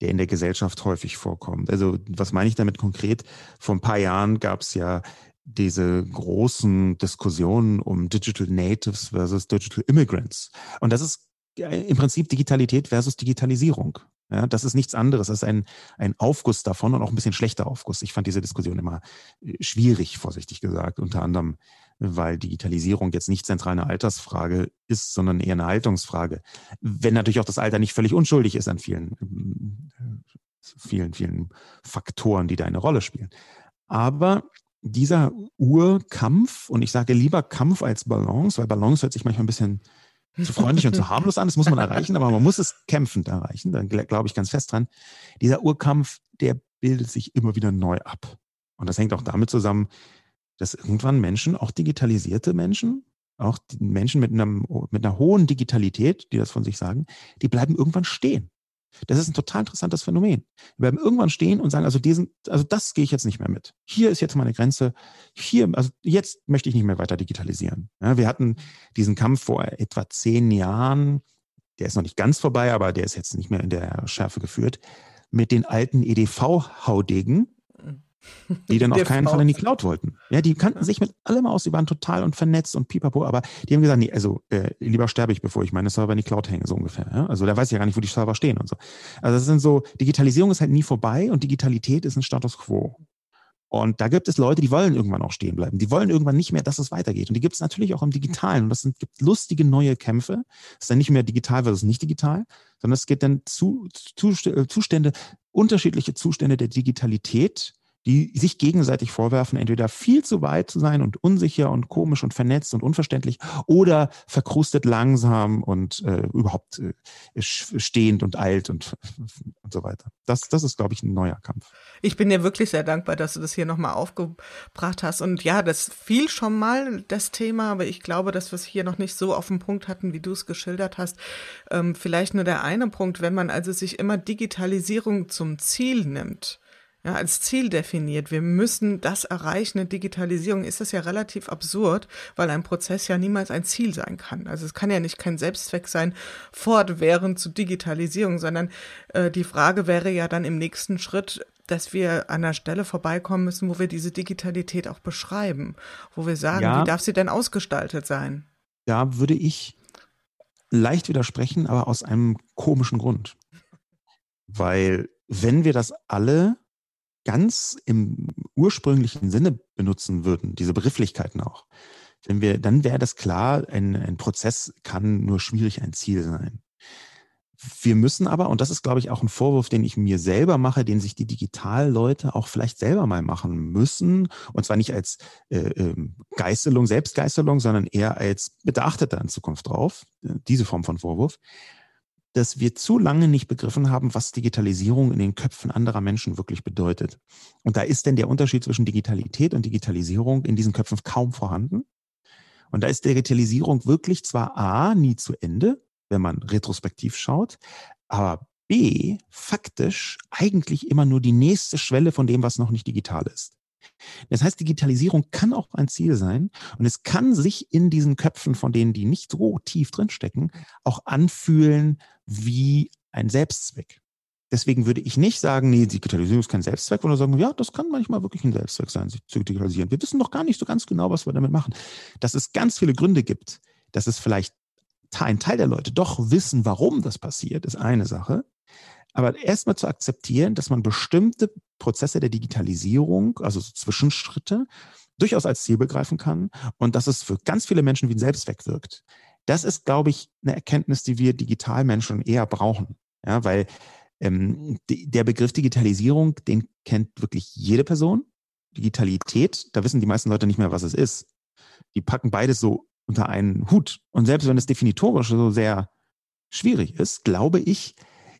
der in der Gesellschaft häufig vorkommt. Also was meine ich damit konkret? Vor ein paar Jahren gab es ja diese großen Diskussionen um Digital Natives versus Digital Immigrants. Und das ist im Prinzip Digitalität versus Digitalisierung. Ja, das ist nichts anderes. Das ist ein, ein Aufguss davon und auch ein bisschen schlechter Aufguss. Ich fand diese Diskussion immer äh, schwierig, vorsichtig gesagt, unter anderem, weil Digitalisierung jetzt nicht zentral eine Altersfrage ist, sondern eher eine Haltungsfrage. Wenn natürlich auch das Alter nicht völlig unschuldig ist an vielen, äh, vielen, vielen Faktoren, die da eine Rolle spielen. Aber dieser Urkampf, und ich sage lieber Kampf als Balance, weil Balance hört sich manchmal ein bisschen zu freundlich und zu harmlos an, das muss man erreichen, aber man muss es kämpfend erreichen, da glaube ich ganz fest dran. Dieser Urkampf, der bildet sich immer wieder neu ab. Und das hängt auch damit zusammen, dass irgendwann Menschen, auch digitalisierte Menschen, auch Menschen mit, einem, mit einer hohen Digitalität, die das von sich sagen, die bleiben irgendwann stehen. Das ist ein total interessantes Phänomen. Wir werden irgendwann stehen und sagen, also diesen, also das gehe ich jetzt nicht mehr mit. Hier ist jetzt meine Grenze. Hier, also jetzt möchte ich nicht mehr weiter digitalisieren. Ja, wir hatten diesen Kampf vor etwa zehn Jahren. Der ist noch nicht ganz vorbei, aber der ist jetzt nicht mehr in der Schärfe geführt. Mit den alten EDV-Haudegen, die dann auf keinen Fall in die Cloud wollten. Ja, die kannten sich mit allem aus, die waren total und vernetzt und pipapo, aber die haben gesagt, nee, also äh, lieber sterbe ich, bevor ich meine Server in die Cloud hänge, so ungefähr. Ja? Also da weiß ich ja gar nicht, wo die Server stehen und so. Also das sind so, Digitalisierung ist halt nie vorbei und Digitalität ist ein Status quo. Und da gibt es Leute, die wollen irgendwann auch stehen bleiben. Die wollen irgendwann nicht mehr, dass es weitergeht. Und die gibt es natürlich auch im Digitalen. Und das sind, gibt lustige neue Kämpfe. Es ist dann nicht mehr digital versus nicht digital, sondern es geht dann zu, zu, Zustände, unterschiedliche Zustände der Digitalität die sich gegenseitig vorwerfen, entweder viel zu weit zu sein und unsicher und komisch und vernetzt und unverständlich oder verkrustet langsam und äh, überhaupt äh, stehend und eilt und, und so weiter. Das, das ist, glaube ich, ein neuer Kampf. Ich bin dir wirklich sehr dankbar, dass du das hier nochmal aufgebracht hast. Und ja, das fiel schon mal, das Thema, aber ich glaube, dass wir es hier noch nicht so auf den Punkt hatten, wie du es geschildert hast. Ähm, vielleicht nur der eine Punkt, wenn man also sich immer Digitalisierung zum Ziel nimmt, ja, als Ziel definiert. Wir müssen das erreichen. Eine Digitalisierung ist das ja relativ absurd, weil ein Prozess ja niemals ein Ziel sein kann. Also es kann ja nicht kein Selbstzweck sein, fortwährend zu Digitalisierung, sondern äh, die Frage wäre ja dann im nächsten Schritt, dass wir an einer Stelle vorbeikommen müssen, wo wir diese Digitalität auch beschreiben, wo wir sagen, ja, wie darf sie denn ausgestaltet sein? Da würde ich leicht widersprechen, aber aus einem komischen Grund. Weil wenn wir das alle ganz im ursprünglichen Sinne benutzen würden, diese Begrifflichkeiten auch, wenn wir, dann wäre das klar, ein, ein Prozess kann nur schwierig ein Ziel sein. Wir müssen aber, und das ist, glaube ich, auch ein Vorwurf, den ich mir selber mache, den sich die Digitalleute auch vielleicht selber mal machen müssen, und zwar nicht als äh, äh, Geißelung, Selbstgeißelung, sondern eher als Bedachtete in Zukunft drauf, diese Form von Vorwurf dass wir zu lange nicht begriffen haben, was Digitalisierung in den Köpfen anderer Menschen wirklich bedeutet. Und da ist denn der Unterschied zwischen Digitalität und Digitalisierung in diesen Köpfen kaum vorhanden. Und da ist Digitalisierung wirklich zwar A, nie zu Ende, wenn man retrospektiv schaut, aber B, faktisch eigentlich immer nur die nächste Schwelle von dem, was noch nicht digital ist. Das heißt, Digitalisierung kann auch ein Ziel sein und es kann sich in diesen Köpfen von denen, die nicht so tief drinstecken, auch anfühlen wie ein Selbstzweck. Deswegen würde ich nicht sagen, nee, Digitalisierung ist kein Selbstzweck, sondern sagen, ja, das kann manchmal wirklich ein Selbstzweck sein, sich zu digitalisieren. Wir wissen doch gar nicht so ganz genau, was wir damit machen. Dass es ganz viele Gründe gibt, dass es vielleicht ein Teil der Leute doch wissen, warum das passiert, ist eine Sache. Aber erstmal zu akzeptieren, dass man bestimmte Prozesse der Digitalisierung, also so Zwischenschritte, durchaus als Ziel begreifen kann und dass es für ganz viele Menschen wie ein Selbstzweck wirkt. Das ist, glaube ich, eine Erkenntnis, die wir Digitalmenschen eher brauchen. Ja, weil ähm, die, der Begriff Digitalisierung, den kennt wirklich jede Person. Digitalität, da wissen die meisten Leute nicht mehr, was es ist. Die packen beides so unter einen Hut. Und selbst wenn es definitorisch so sehr schwierig ist, glaube ich,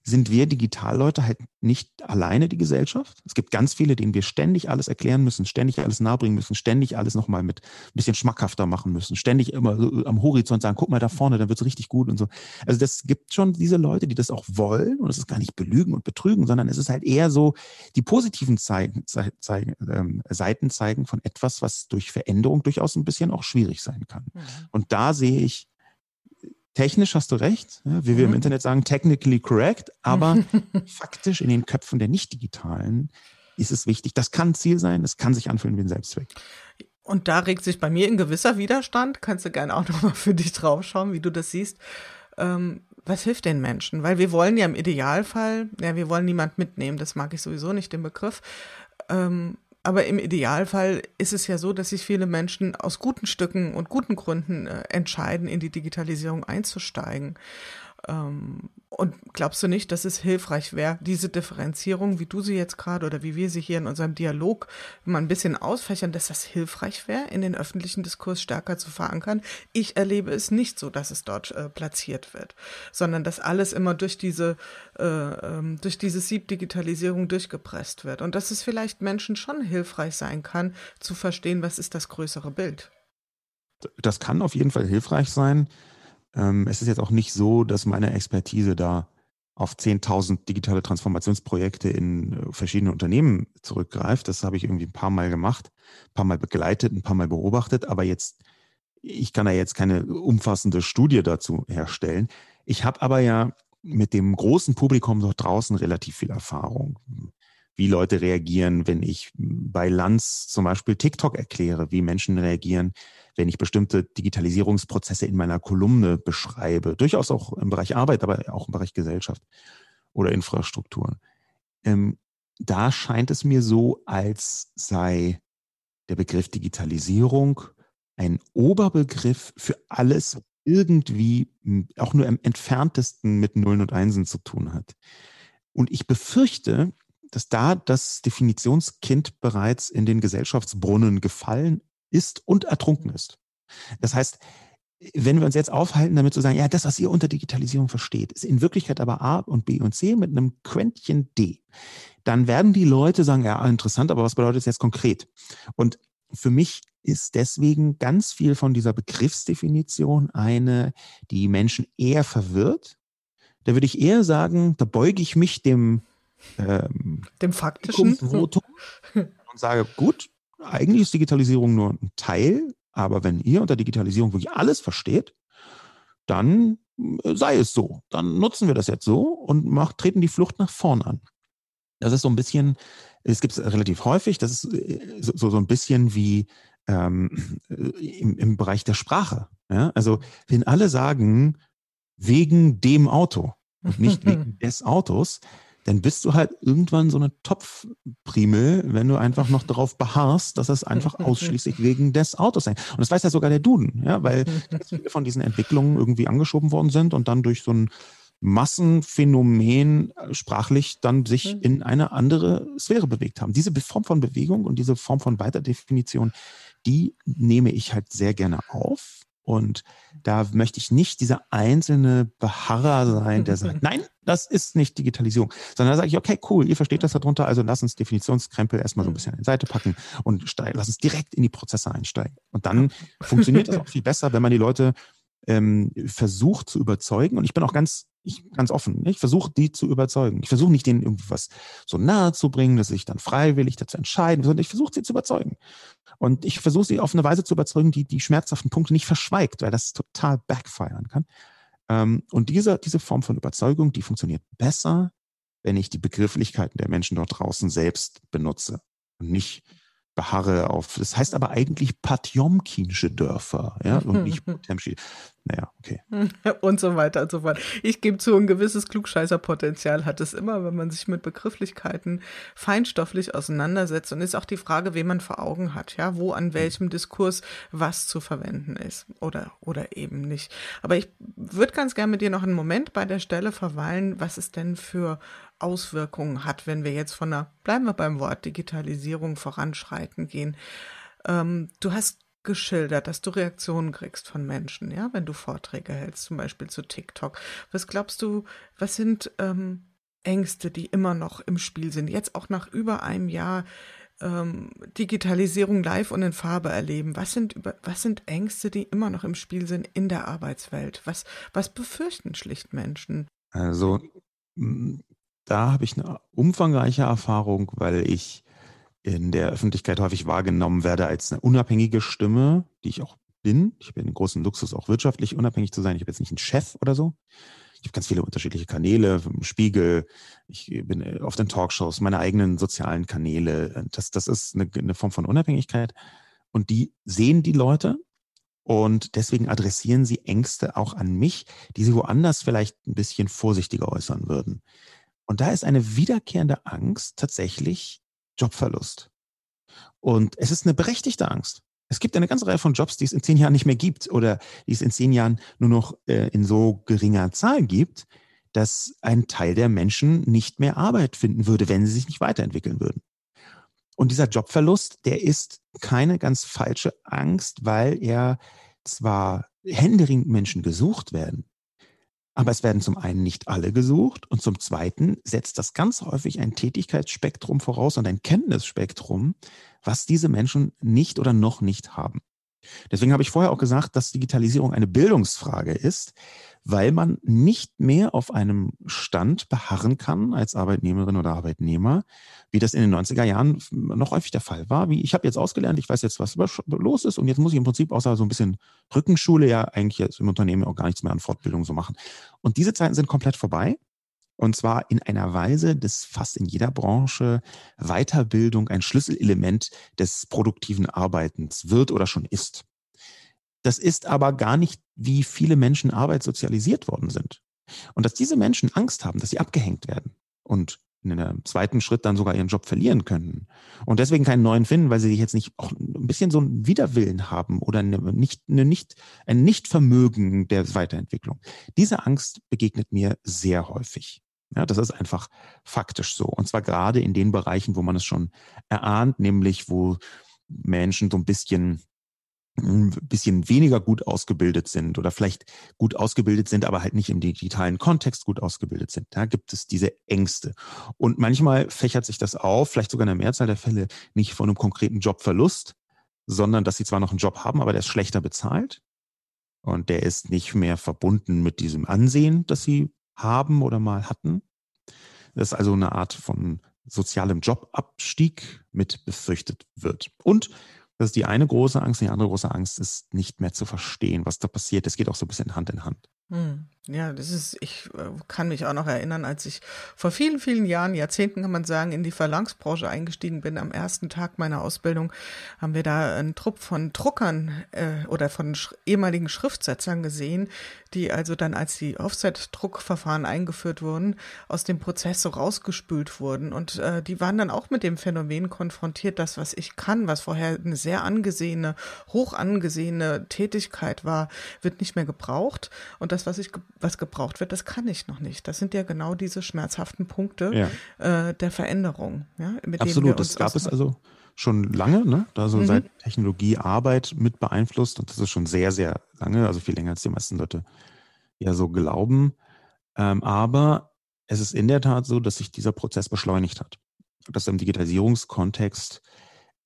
sind wir Digitalleute halt nicht alleine die Gesellschaft. Es gibt ganz viele, denen wir ständig alles erklären müssen, ständig alles nahebringen müssen, ständig alles nochmal mit ein bisschen schmackhafter machen müssen, ständig immer so am Horizont sagen, guck mal da vorne, dann wird's richtig gut und so. Also das gibt schon diese Leute, die das auch wollen und es ist gar nicht belügen und betrügen, sondern es ist halt eher so, die positiven Zeigen, zeigen, ähm, Seiten zeigen von etwas, was durch Veränderung durchaus ein bisschen auch schwierig sein kann. Mhm. Und da sehe ich technisch hast du recht, wie wir im mhm. Internet sagen, technically correct, aber faktisch in den Köpfen der Nicht-Digitalen ist es wichtig. Das kann Ziel sein, es kann sich anfühlen wie ein Selbstzweck. Und da regt sich bei mir ein gewisser Widerstand. Kannst du gerne auch nochmal für dich draufschauen, wie du das siehst. Ähm, was hilft den Menschen? Weil wir wollen ja im Idealfall, ja, wir wollen niemand mitnehmen, das mag ich sowieso nicht, den Begriff. Ähm, aber im Idealfall ist es ja so, dass sich viele Menschen aus guten Stücken und guten Gründen äh, entscheiden, in die Digitalisierung einzusteigen. Ähm, und glaubst du nicht, dass es hilfreich wäre, diese Differenzierung, wie du sie jetzt gerade oder wie wir sie hier in unserem Dialog mal ein bisschen ausfächern, dass das hilfreich wäre, in den öffentlichen Diskurs stärker zu verankern? Ich erlebe es nicht so, dass es dort äh, platziert wird, sondern dass alles immer durch diese, äh, ähm, durch diese Siebdigitalisierung durchgepresst wird. Und dass es vielleicht Menschen schon hilfreich sein kann, zu verstehen, was ist das größere Bild. Das kann auf jeden Fall hilfreich sein. Ähm, es ist jetzt auch nicht so, dass meine Expertise da auf 10.000 digitale Transformationsprojekte in äh, verschiedenen Unternehmen zurückgreift. Das habe ich irgendwie ein paar Mal gemacht, ein paar Mal begleitet, ein paar Mal beobachtet, aber jetzt, ich kann da jetzt keine umfassende Studie dazu herstellen. Ich habe aber ja mit dem großen Publikum dort draußen relativ viel Erfahrung wie Leute reagieren, wenn ich bei Lanz zum Beispiel TikTok erkläre, wie Menschen reagieren, wenn ich bestimmte Digitalisierungsprozesse in meiner Kolumne beschreibe, durchaus auch im Bereich Arbeit, aber auch im Bereich Gesellschaft oder Infrastruktur. Ähm, da scheint es mir so, als sei der Begriff Digitalisierung ein Oberbegriff für alles, was irgendwie auch nur im entferntesten mit Nullen und Einsen zu tun hat. Und ich befürchte, dass da das Definitionskind bereits in den Gesellschaftsbrunnen gefallen ist und ertrunken ist. Das heißt, wenn wir uns jetzt aufhalten, damit zu sagen, ja, das, was ihr unter Digitalisierung versteht, ist in Wirklichkeit aber A und B und C mit einem Quäntchen D, dann werden die Leute sagen, ja, interessant, aber was bedeutet das jetzt konkret? Und für mich ist deswegen ganz viel von dieser Begriffsdefinition eine, die Menschen eher verwirrt. Da würde ich eher sagen, da beuge ich mich dem, ähm, dem faktischen Votum und sage, gut, eigentlich ist Digitalisierung nur ein Teil aber wenn ihr unter Digitalisierung wirklich alles versteht, dann äh, sei es so. Dann nutzen wir das jetzt so und macht, treten die Flucht nach vorn an. Das ist so ein bisschen, es gibt es relativ häufig, das ist äh, so, so ein bisschen wie ähm, äh, im, im Bereich der Sprache. Ja? Also wenn alle sagen, wegen dem Auto und nicht wegen des Autos, dann bist du halt irgendwann so eine Topfprimel, wenn du einfach noch darauf beharrst, dass es einfach ausschließlich wegen des Autos sein. Und das weiß ja sogar der Duden, ja, weil viele von diesen Entwicklungen irgendwie angeschoben worden sind und dann durch so ein Massenphänomen äh, sprachlich dann sich mhm. in eine andere Sphäre bewegt haben. Diese Form von Bewegung und diese Form von Weiterdefinition, die nehme ich halt sehr gerne auf und da möchte ich nicht dieser einzelne Beharrer sein, der sagt, nein, das ist nicht Digitalisierung, sondern da sage ich, okay, cool, ihr versteht das darunter, also lass uns Definitionskrempel erstmal so ein bisschen an die Seite packen und lass uns direkt in die Prozesse einsteigen. Und dann funktioniert das auch viel besser, wenn man die Leute ähm, versucht zu überzeugen. Und ich bin auch ganz, ich, ganz offen. Ne? Ich versuche, die zu überzeugen. Ich versuche nicht, denen irgendwas so nahe zu bringen, dass sich dann freiwillig dazu entscheiden, sondern ich versuche, sie zu überzeugen. Und ich versuche, sie auf eine Weise zu überzeugen, die die schmerzhaften Punkte nicht verschweigt, weil das total backfiren kann. Ähm, und diese, diese Form von Überzeugung, die funktioniert besser, wenn ich die Begrifflichkeiten der Menschen dort draußen selbst benutze und nicht beharre auf, das heißt aber eigentlich Patjomkinsche Dörfer, ja, und nicht Potemki. Naja, okay. Und so weiter und so fort. Ich gebe zu, ein gewisses Klugscheißerpotenzial hat es immer, wenn man sich mit Begrifflichkeiten feinstofflich auseinandersetzt. Und ist auch die Frage, wen man vor Augen hat, ja, wo an welchem Diskurs was zu verwenden ist oder, oder eben nicht. Aber ich würde ganz gerne mit dir noch einen Moment bei der Stelle verweilen, was es denn für Auswirkungen hat, wenn wir jetzt von der, bleiben wir beim Wort Digitalisierung voranschreiten gehen. Ähm, du hast geschildert, dass du Reaktionen kriegst von Menschen, ja, wenn du Vorträge hältst, zum Beispiel zu TikTok. Was glaubst du, was sind ähm, Ängste, die immer noch im Spiel sind? Jetzt auch nach über einem Jahr ähm, Digitalisierung live und in Farbe erleben. Was sind, was sind Ängste, die immer noch im Spiel sind in der Arbeitswelt? Was, was befürchten schlicht Menschen? Also da habe ich eine umfangreiche Erfahrung, weil ich in der Öffentlichkeit häufig wahrgenommen werde als eine unabhängige Stimme, die ich auch bin. Ich habe den großen Luxus, auch wirtschaftlich unabhängig zu sein. Ich habe jetzt nicht einen Chef oder so. Ich habe ganz viele unterschiedliche Kanäle, Spiegel, ich bin auf den Talkshows, meine eigenen sozialen Kanäle. Das, das ist eine, eine Form von Unabhängigkeit. Und die sehen die Leute und deswegen adressieren sie Ängste auch an mich, die sie woanders vielleicht ein bisschen vorsichtiger äußern würden. Und da ist eine wiederkehrende Angst tatsächlich Jobverlust. Und es ist eine berechtigte Angst. Es gibt eine ganze Reihe von Jobs, die es in zehn Jahren nicht mehr gibt oder die es in zehn Jahren nur noch äh, in so geringer Zahl gibt, dass ein Teil der Menschen nicht mehr Arbeit finden würde, wenn sie sich nicht weiterentwickeln würden. Und dieser Jobverlust, der ist keine ganz falsche Angst, weil er zwar händeringend Menschen gesucht werden, aber es werden zum einen nicht alle gesucht und zum zweiten setzt das ganz häufig ein Tätigkeitsspektrum voraus und ein Kenntnisspektrum, was diese Menschen nicht oder noch nicht haben. Deswegen habe ich vorher auch gesagt, dass Digitalisierung eine Bildungsfrage ist, weil man nicht mehr auf einem Stand beharren kann als Arbeitnehmerin oder Arbeitnehmer, wie das in den 90er Jahren noch häufig der Fall war. Wie ich habe jetzt ausgelernt, ich weiß jetzt, was los ist und jetzt muss ich im Prinzip außer so ein bisschen Rückenschule ja eigentlich jetzt im Unternehmen auch gar nichts mehr an Fortbildung so machen. Und diese Zeiten sind komplett vorbei. Und zwar in einer Weise, dass fast in jeder Branche Weiterbildung ein Schlüsselelement des produktiven Arbeitens wird oder schon ist. Das ist aber gar nicht, wie viele Menschen arbeitssozialisiert worden sind. Und dass diese Menschen Angst haben, dass sie abgehängt werden und in einem zweiten Schritt dann sogar ihren Job verlieren können und deswegen keinen neuen finden, weil sie sich jetzt nicht auch ein bisschen so einen Widerwillen haben oder eine nicht, eine nicht, ein Nichtvermögen der Weiterentwicklung. Diese Angst begegnet mir sehr häufig. Ja, das ist einfach faktisch so. Und zwar gerade in den Bereichen, wo man es schon erahnt, nämlich wo Menschen so ein bisschen ein bisschen weniger gut ausgebildet sind oder vielleicht gut ausgebildet sind, aber halt nicht im digitalen Kontext gut ausgebildet sind. Da gibt es diese Ängste. Und manchmal fächert sich das auf, vielleicht sogar in der Mehrzahl der Fälle nicht von einem konkreten Jobverlust, sondern dass sie zwar noch einen Job haben, aber der ist schlechter bezahlt und der ist nicht mehr verbunden mit diesem Ansehen, das sie haben oder mal hatten. Das ist also eine Art von sozialem Jobabstieg mit befürchtet wird. Und das ist die eine große Angst. Die andere große Angst ist, nicht mehr zu verstehen, was da passiert. Das geht auch so ein bisschen Hand in Hand. Hm. Ja, das ist, ich äh, kann mich auch noch erinnern, als ich vor vielen, vielen Jahren, Jahrzehnten kann man sagen, in die Verlagsbranche eingestiegen bin. Am ersten Tag meiner Ausbildung haben wir da einen Trupp von Druckern äh, oder von sch ehemaligen Schriftsetzern gesehen, die also dann, als die Offset-Druckverfahren eingeführt wurden, aus dem Prozess so rausgespült wurden. Und äh, die waren dann auch mit dem Phänomen konfrontiert, dass was ich kann, was vorher eine sehr angesehene, hoch angesehene Tätigkeit war, wird nicht mehr gebraucht. Und das, was ich was gebraucht wird, das kann ich noch nicht. Das sind ja genau diese schmerzhaften Punkte ja. äh, der Veränderung. Ja, Absolut, das gab es also schon lange, ne? Da so mhm. seit Technologie Arbeit mit beeinflusst und das ist schon sehr, sehr lange, also viel länger als die meisten Leute ja so glauben. Ähm, aber es ist in der Tat so, dass sich dieser Prozess beschleunigt hat. Dass im Digitalisierungskontext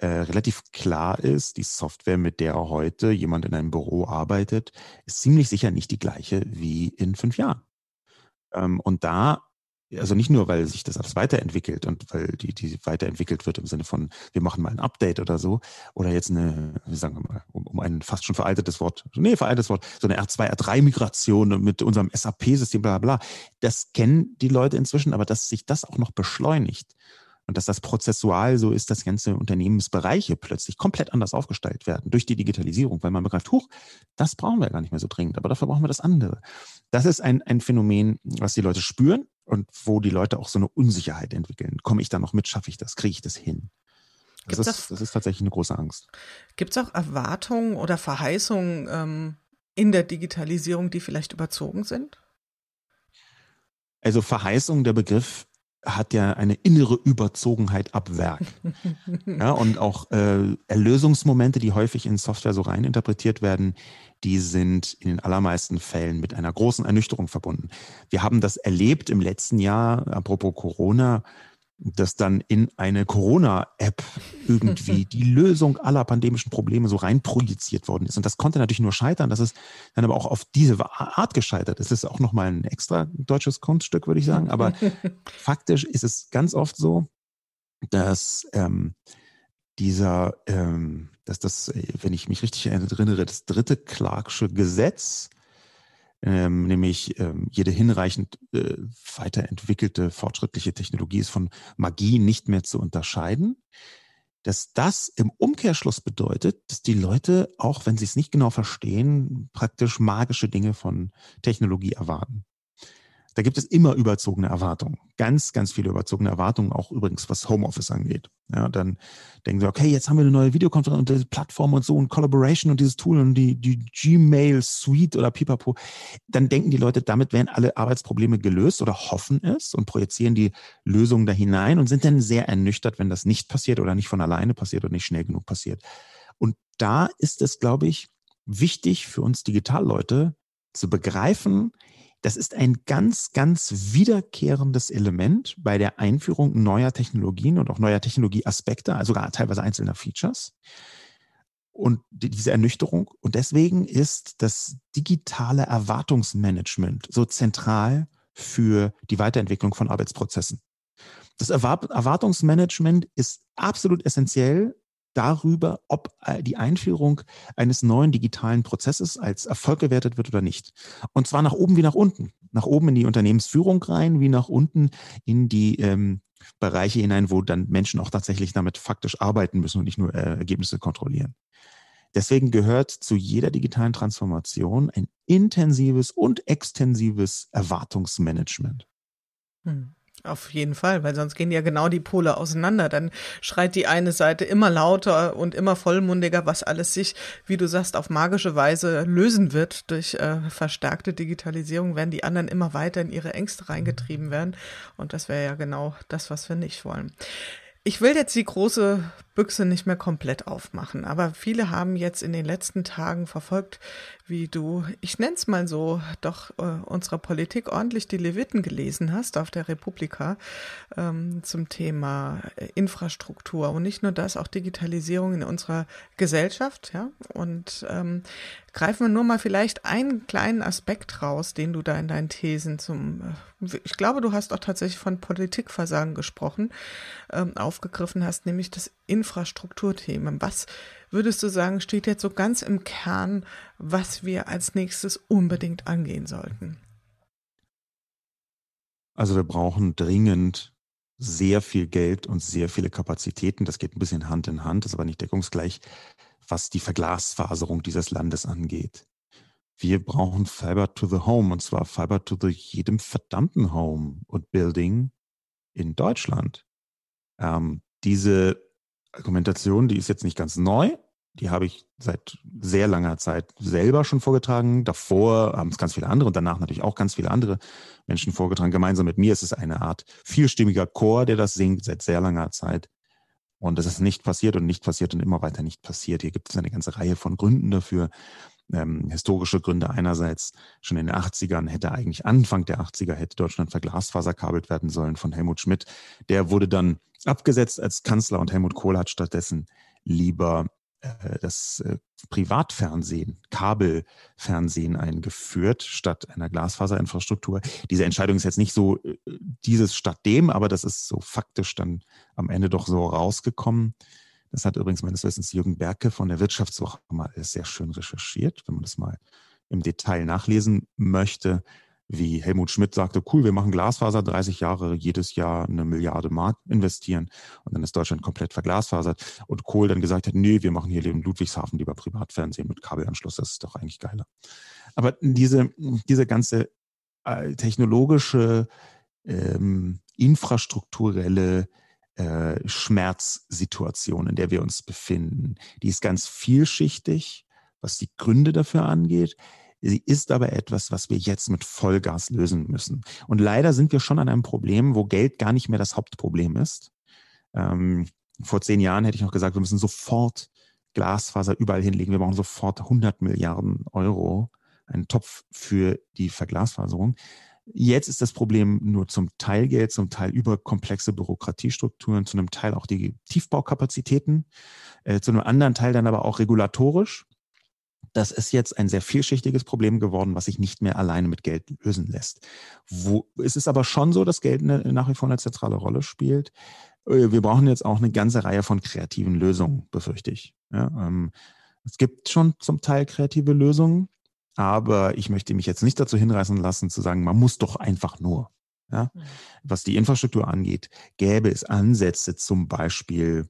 äh, relativ klar ist, die Software, mit der heute jemand in einem Büro arbeitet, ist ziemlich sicher nicht die gleiche wie in fünf Jahren. Ähm, und da also nicht nur, weil sich das alles weiterentwickelt und weil die, die weiterentwickelt wird im Sinne von, wir machen mal ein Update oder so, oder jetzt eine, wie sagen wir mal, um, um ein fast schon veraltetes Wort, nee, veraltetes Wort, so eine R2, R3-Migration mit unserem SAP-System, bla bla. Das kennen die Leute inzwischen, aber dass sich das auch noch beschleunigt und dass das prozessual so ist, dass ganze Unternehmensbereiche plötzlich komplett anders aufgestellt werden durch die Digitalisierung, weil man begreift, huch, das brauchen wir gar nicht mehr so dringend, aber dafür brauchen wir das andere. Das ist ein, ein Phänomen, was die Leute spüren und wo die Leute auch so eine Unsicherheit entwickeln. Komme ich da noch mit, schaffe ich das, kriege ich das hin? Das ist, das ist, tatsächlich eine große Angst. Gibt es auch Erwartungen oder Verheißungen ähm, in der Digitalisierung, die vielleicht überzogen sind? Also Verheißung, der Begriff hat ja eine innere Überzogenheit ab Werk. ja, und auch äh, Erlösungsmomente, die häufig in Software so rein interpretiert werden, die sind in den allermeisten Fällen mit einer großen Ernüchterung verbunden. Wir haben das erlebt im letzten Jahr, apropos Corona, dass dann in eine Corona-App irgendwie die Lösung aller pandemischen Probleme so rein projiziert worden ist. Und das konnte natürlich nur scheitern. Das ist dann aber auch auf diese Art gescheitert. Es ist auch nochmal ein extra deutsches Kunststück, würde ich sagen. Aber faktisch ist es ganz oft so, dass ähm, dieser, ähm, dass das, wenn ich mich richtig erinnere, das dritte Clarksche Gesetz ähm, nämlich ähm, jede hinreichend äh, weiterentwickelte, fortschrittliche Technologie ist von Magie nicht mehr zu unterscheiden. Dass das im Umkehrschluss bedeutet, dass die Leute, auch wenn sie es nicht genau verstehen, praktisch magische Dinge von Technologie erwarten. Da gibt es immer überzogene Erwartungen. Ganz, ganz viele überzogene Erwartungen, auch übrigens, was Homeoffice angeht. Ja, dann denken sie, okay, jetzt haben wir eine neue Videokonferenz und diese Plattform und so und Collaboration und dieses Tool und die, die Gmail Suite oder Pipapo. Dann denken die Leute, damit werden alle Arbeitsprobleme gelöst oder hoffen es und projizieren die Lösung da hinein und sind dann sehr ernüchtert, wenn das nicht passiert oder nicht von alleine passiert oder nicht schnell genug passiert. Und da ist es, glaube ich, wichtig für uns Digitalleute zu begreifen, das ist ein ganz, ganz wiederkehrendes Element bei der Einführung neuer Technologien und auch neuer Technologieaspekte, also sogar teilweise einzelner Features. Und diese Ernüchterung. Und deswegen ist das digitale Erwartungsmanagement so zentral für die Weiterentwicklung von Arbeitsprozessen. Das Erwartungsmanagement ist absolut essentiell darüber, ob äh, die Einführung eines neuen digitalen Prozesses als Erfolg gewertet wird oder nicht. Und zwar nach oben wie nach unten. Nach oben in die Unternehmensführung rein, wie nach unten in die ähm, Bereiche hinein, wo dann Menschen auch tatsächlich damit faktisch arbeiten müssen und nicht nur äh, Ergebnisse kontrollieren. Deswegen gehört zu jeder digitalen Transformation ein intensives und extensives Erwartungsmanagement. Hm. Auf jeden Fall, weil sonst gehen ja genau die Pole auseinander. Dann schreit die eine Seite immer lauter und immer vollmundiger, was alles sich, wie du sagst, auf magische Weise lösen wird durch äh, verstärkte Digitalisierung, werden die anderen immer weiter in ihre Ängste reingetrieben werden. Und das wäre ja genau das, was wir nicht wollen. Ich will jetzt die große Büchse nicht mehr komplett aufmachen, aber viele haben jetzt in den letzten Tagen verfolgt, wie du, ich nenn's mal so, doch äh, unserer Politik ordentlich die Leviten gelesen hast auf der Republika ähm, zum Thema äh, Infrastruktur und nicht nur das, auch Digitalisierung in unserer Gesellschaft, ja. Und ähm, greifen wir nur mal vielleicht einen kleinen Aspekt raus, den du da in deinen Thesen zum, äh, ich glaube, du hast auch tatsächlich von Politikversagen gesprochen, ähm, aufgegriffen hast, nämlich das Infrastrukturthemen. Was würdest du sagen, steht jetzt so ganz im Kern, was wir als nächstes unbedingt angehen sollten? Also wir brauchen dringend sehr viel Geld und sehr viele Kapazitäten. Das geht ein bisschen Hand in Hand, ist aber nicht deckungsgleich, was die Verglasfaserung dieses Landes angeht. Wir brauchen Fiber to the Home und zwar Fiber to the jedem verdammten Home und Building in Deutschland. Ähm, diese Argumentation, die ist jetzt nicht ganz neu. Die habe ich seit sehr langer Zeit selber schon vorgetragen. Davor haben es ganz viele andere und danach natürlich auch ganz viele andere Menschen vorgetragen. Gemeinsam mit mir ist es eine Art vierstimmiger Chor, der das singt seit sehr langer Zeit. Und es ist nicht passiert und nicht passiert und immer weiter nicht passiert. Hier gibt es eine ganze Reihe von Gründen dafür ähm, historische Gründe einerseits. Schon in den 80ern hätte eigentlich Anfang der 80er hätte Deutschland verglasfaserkabelt werden sollen von Helmut Schmidt. Der wurde dann abgesetzt als Kanzler und Helmut Kohl hat stattdessen lieber äh, das äh, Privatfernsehen, Kabelfernsehen eingeführt statt einer Glasfaserinfrastruktur. Diese Entscheidung ist jetzt nicht so äh, dieses statt dem, aber das ist so faktisch dann am Ende doch so rausgekommen. Das hat übrigens meines Wissens Jürgen Berke von der Wirtschaftswoche mal sehr schön recherchiert, wenn man das mal im Detail nachlesen möchte. Wie Helmut Schmidt sagte, cool, wir machen Glasfaser, 30 Jahre, jedes Jahr eine Milliarde Mark investieren und dann ist Deutschland komplett verglasfasert. Und Kohl dann gesagt hat, nee, wir machen hier in Ludwigshafen lieber Privatfernsehen mit Kabelanschluss, das ist doch eigentlich geiler. Aber diese, diese ganze äh, technologische, ähm, infrastrukturelle äh, Schmerzsituation, in der wir uns befinden. Die ist ganz vielschichtig, was die Gründe dafür angeht. Sie ist aber etwas, was wir jetzt mit Vollgas lösen müssen. Und leider sind wir schon an einem Problem, wo Geld gar nicht mehr das Hauptproblem ist. Ähm, vor zehn Jahren hätte ich noch gesagt, wir müssen sofort Glasfaser überall hinlegen. Wir brauchen sofort 100 Milliarden Euro, einen Topf für die Verglasfaserung. Jetzt ist das Problem nur zum Teil Geld, zum Teil über komplexe Bürokratiestrukturen, zu einem Teil auch die Tiefbaukapazitäten, äh, zu einem anderen Teil dann aber auch regulatorisch. Das ist jetzt ein sehr vielschichtiges Problem geworden, was sich nicht mehr alleine mit Geld lösen lässt. Wo, es ist aber schon so, dass Geld eine, nach wie vor eine zentrale Rolle spielt. Äh, wir brauchen jetzt auch eine ganze Reihe von kreativen Lösungen, befürchte ich. Ja, ähm, es gibt schon zum Teil kreative Lösungen. Aber ich möchte mich jetzt nicht dazu hinreißen lassen, zu sagen, man muss doch einfach nur. Ja? Mhm. Was die Infrastruktur angeht, gäbe es Ansätze, zum Beispiel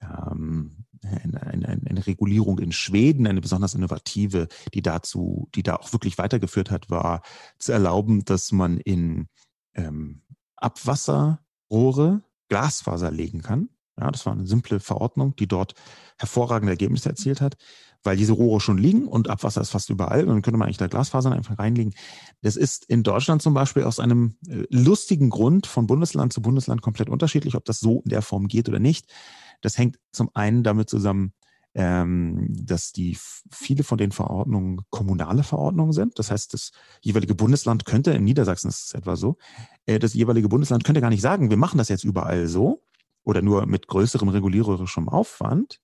ähm, eine, eine, eine, Regulierung in Schweden, eine besonders innovative, die dazu, die da auch wirklich weitergeführt hat, war zu erlauben, dass man in ähm, Abwasserrohre Glasfaser legen kann. Ja, das war eine simple Verordnung, die dort hervorragende Ergebnisse erzielt hat weil diese Rohre schon liegen und Abwasser ist fast überall. Dann könnte man eigentlich da Glasfasern einfach reinlegen. Das ist in Deutschland zum Beispiel aus einem äh, lustigen Grund von Bundesland zu Bundesland komplett unterschiedlich, ob das so in der Form geht oder nicht. Das hängt zum einen damit zusammen, ähm, dass die viele von den Verordnungen kommunale Verordnungen sind. Das heißt, das jeweilige Bundesland könnte, in Niedersachsen ist es etwa so, äh, das jeweilige Bundesland könnte gar nicht sagen, wir machen das jetzt überall so oder nur mit größerem regulierischem Aufwand,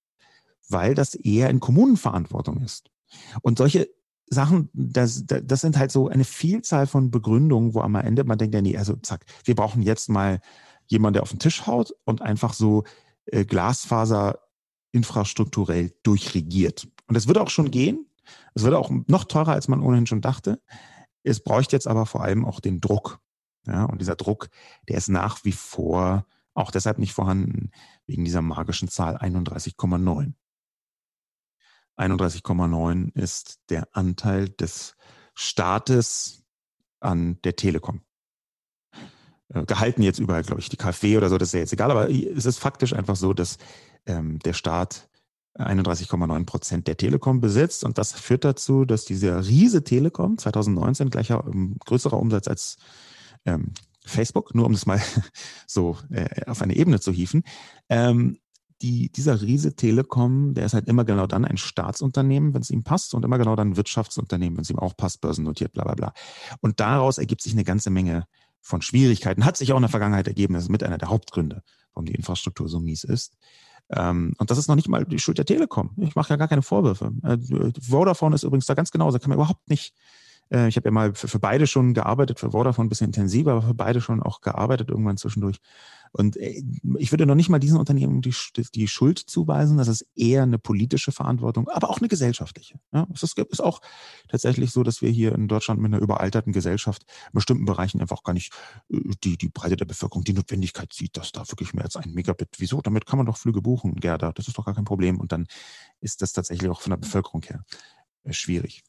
weil das eher in Kommunenverantwortung ist. Und solche Sachen, das, das sind halt so eine Vielzahl von Begründungen, wo am Ende man denkt, ja, nee, also zack, wir brauchen jetzt mal jemanden, der auf den Tisch haut und einfach so äh, Glasfaser infrastrukturell durchregiert. Und das wird auch schon gehen. Es wird auch noch teurer, als man ohnehin schon dachte. Es bräuchte jetzt aber vor allem auch den Druck. Ja, und dieser Druck, der ist nach wie vor auch deshalb nicht vorhanden, wegen dieser magischen Zahl 31,9. 31,9 ist der Anteil des Staates an der Telekom. äh, gehalten jetzt überall, glaube ich, die KfW oder so, das ist ja jetzt egal, aber es ist faktisch einfach so, dass ähm, der Staat 31,9 Prozent der Telekom besitzt und das führt dazu, dass dieser riese Telekom 2019 gleicher ähm, größerer Umsatz als ähm, Facebook, nur um das mal so äh, auf eine Ebene zu hieven, ähm, die, dieser riese Telekom, der ist halt immer genau dann ein Staatsunternehmen, wenn es ihm passt, und immer genau dann ein Wirtschaftsunternehmen, wenn es ihm auch passt, börsennotiert, bla bla bla. Und daraus ergibt sich eine ganze Menge von Schwierigkeiten. Hat sich auch in der Vergangenheit ergeben, das ist mit einer der Hauptgründe, warum die Infrastruktur so mies ist. Ähm, und das ist noch nicht mal die Schuld der Telekom. Ich mache ja gar keine Vorwürfe. Äh, Vodafone ist übrigens da ganz genauso, da kann man überhaupt nicht äh, ich habe ja mal für, beide schon gearbeitet, für Vodafone ein bisschen intensiver, aber für beide schon auch gearbeitet irgendwann zwischendurch. Und äh, ich würde noch nicht mal diesen Unternehmen die, die Schuld zuweisen. Das ist eher eine politische Verantwortung, aber auch eine gesellschaftliche. Ja, es ist, ist auch tatsächlich so, dass wir hier in Deutschland mit einer überalterten Gesellschaft in bestimmten Bereichen einfach gar nicht äh, die, die Breite der Bevölkerung die Notwendigkeit sieht, dass da wirklich mehr als ein Megabit. Wieso? Damit kann man doch Flüge buchen, Gerda. Das ist doch gar kein Problem. Und dann ist das tatsächlich auch von der Bevölkerung her schwierig.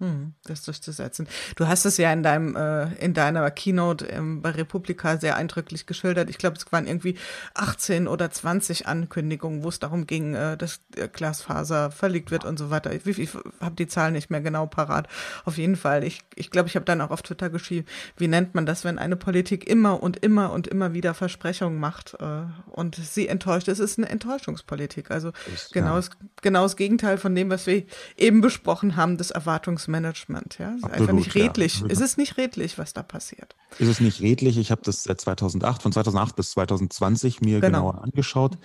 Hm, das durchzusetzen. Du hast es ja in deinem äh, in deiner Keynote ähm, bei Republika sehr eindrücklich geschildert. Ich glaube, es waren irgendwie 18 oder 20 Ankündigungen, wo es darum ging, äh, dass Glasfaser verlegt wird und so weiter. Ich, ich, ich habe die Zahlen nicht mehr genau parat. Auf jeden Fall. Ich ich, glaube, ich habe dann auch auf Twitter geschrieben, wie nennt man das, wenn eine Politik immer und immer und immer wieder Versprechungen macht äh, und sie enttäuscht. Es ist eine Enttäuschungspolitik. Also ist, genau, ja. das, genau das Gegenteil von dem, was wir eben besprochen haben, des Erwartungs Management. Ja, ist einfach nicht redlich. Ja. Ist es nicht redlich, was da passiert? Ist es nicht redlich? Ich habe das seit 2008, von 2008 bis 2020 mir genau. genauer angeschaut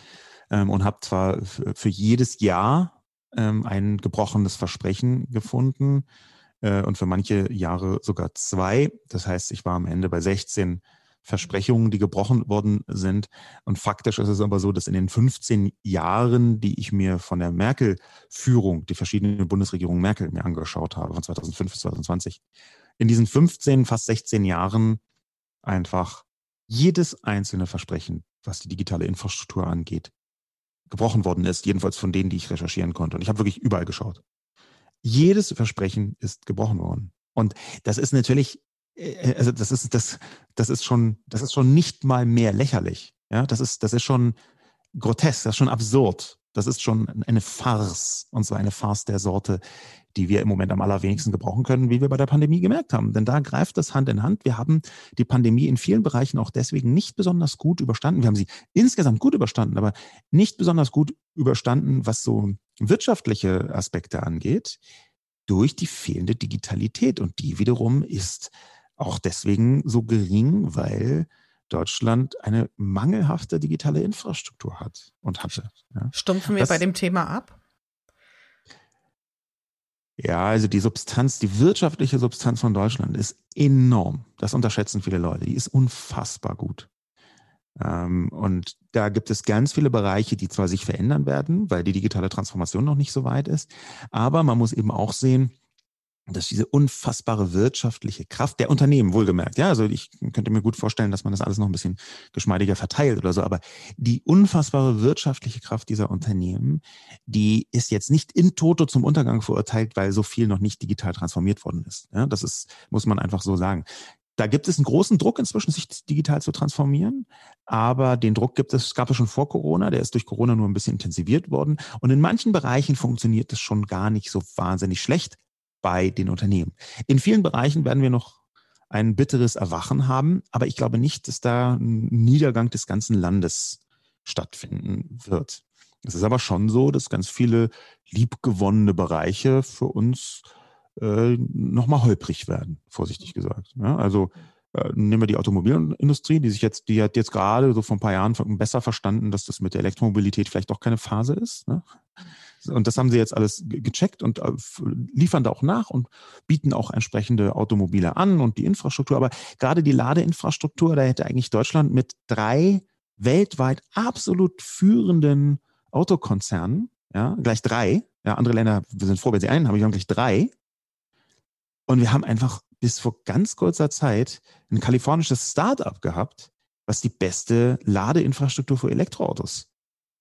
ähm, und habe zwar für jedes Jahr ähm, ein gebrochenes Versprechen gefunden äh, und für manche Jahre sogar zwei. Das heißt, ich war am Ende bei 16 Versprechungen, die gebrochen worden sind. Und faktisch ist es aber so, dass in den 15 Jahren, die ich mir von der Merkel-Führung, die verschiedenen Bundesregierungen Merkel mir angeschaut habe, von 2005 bis 2020, in diesen 15, fast 16 Jahren einfach jedes einzelne Versprechen, was die digitale Infrastruktur angeht, gebrochen worden ist, jedenfalls von denen, die ich recherchieren konnte. Und ich habe wirklich überall geschaut. Jedes Versprechen ist gebrochen worden. Und das ist natürlich also das ist, das, das ist schon, das ist schon nicht mal mehr lächerlich. Ja, das ist, das ist schon grotesk, das ist schon absurd. Das ist schon eine Farce. Und zwar eine Farce der Sorte, die wir im Moment am allerwenigsten gebrauchen können, wie wir bei der Pandemie gemerkt haben. Denn da greift das Hand in Hand. Wir haben die Pandemie in vielen Bereichen auch deswegen nicht besonders gut überstanden. Wir haben sie insgesamt gut überstanden, aber nicht besonders gut überstanden, was so wirtschaftliche Aspekte angeht, durch die fehlende Digitalität. Und die wiederum ist auch deswegen so gering, weil Deutschland eine mangelhafte digitale Infrastruktur hat und hatte. Ja. Stumpfen wir das, bei dem Thema ab? Ja, also die Substanz, die wirtschaftliche Substanz von Deutschland ist enorm. Das unterschätzen viele Leute. Die ist unfassbar gut. Ähm, und da gibt es ganz viele Bereiche, die zwar sich verändern werden, weil die digitale Transformation noch nicht so weit ist, aber man muss eben auch sehen, dass diese unfassbare wirtschaftliche Kraft der Unternehmen, wohlgemerkt, ja, also ich könnte mir gut vorstellen, dass man das alles noch ein bisschen geschmeidiger verteilt oder so, aber die unfassbare wirtschaftliche Kraft dieser Unternehmen, die ist jetzt nicht in Toto zum Untergang verurteilt, weil so viel noch nicht digital transformiert worden ist. Ja, das ist, muss man einfach so sagen. Da gibt es einen großen Druck inzwischen, sich digital zu transformieren. Aber den Druck gibt es, gab es schon vor Corona. Der ist durch Corona nur ein bisschen intensiviert worden. Und in manchen Bereichen funktioniert es schon gar nicht so wahnsinnig schlecht bei den Unternehmen. In vielen Bereichen werden wir noch ein bitteres Erwachen haben, aber ich glaube nicht, dass da ein Niedergang des ganzen Landes stattfinden wird. Es ist aber schon so, dass ganz viele liebgewonnene Bereiche für uns äh, nochmal holprig werden, vorsichtig gesagt. Ja, also äh, nehmen wir die Automobilindustrie, die sich jetzt, die hat jetzt gerade so vor ein paar Jahren besser verstanden, dass das mit der Elektromobilität vielleicht doch keine Phase ist. Ne? Und das haben sie jetzt alles gecheckt und äh, liefern da auch nach und bieten auch entsprechende Automobile an und die Infrastruktur. Aber gerade die Ladeinfrastruktur, da hätte eigentlich Deutschland mit drei weltweit absolut führenden Autokonzernen, ja, gleich drei, ja, andere Länder wir sind froh, wenn sie einen haben, wir haben gleich drei. Und wir haben einfach bis vor ganz kurzer Zeit ein kalifornisches Startup gehabt, was die beste Ladeinfrastruktur für Elektroautos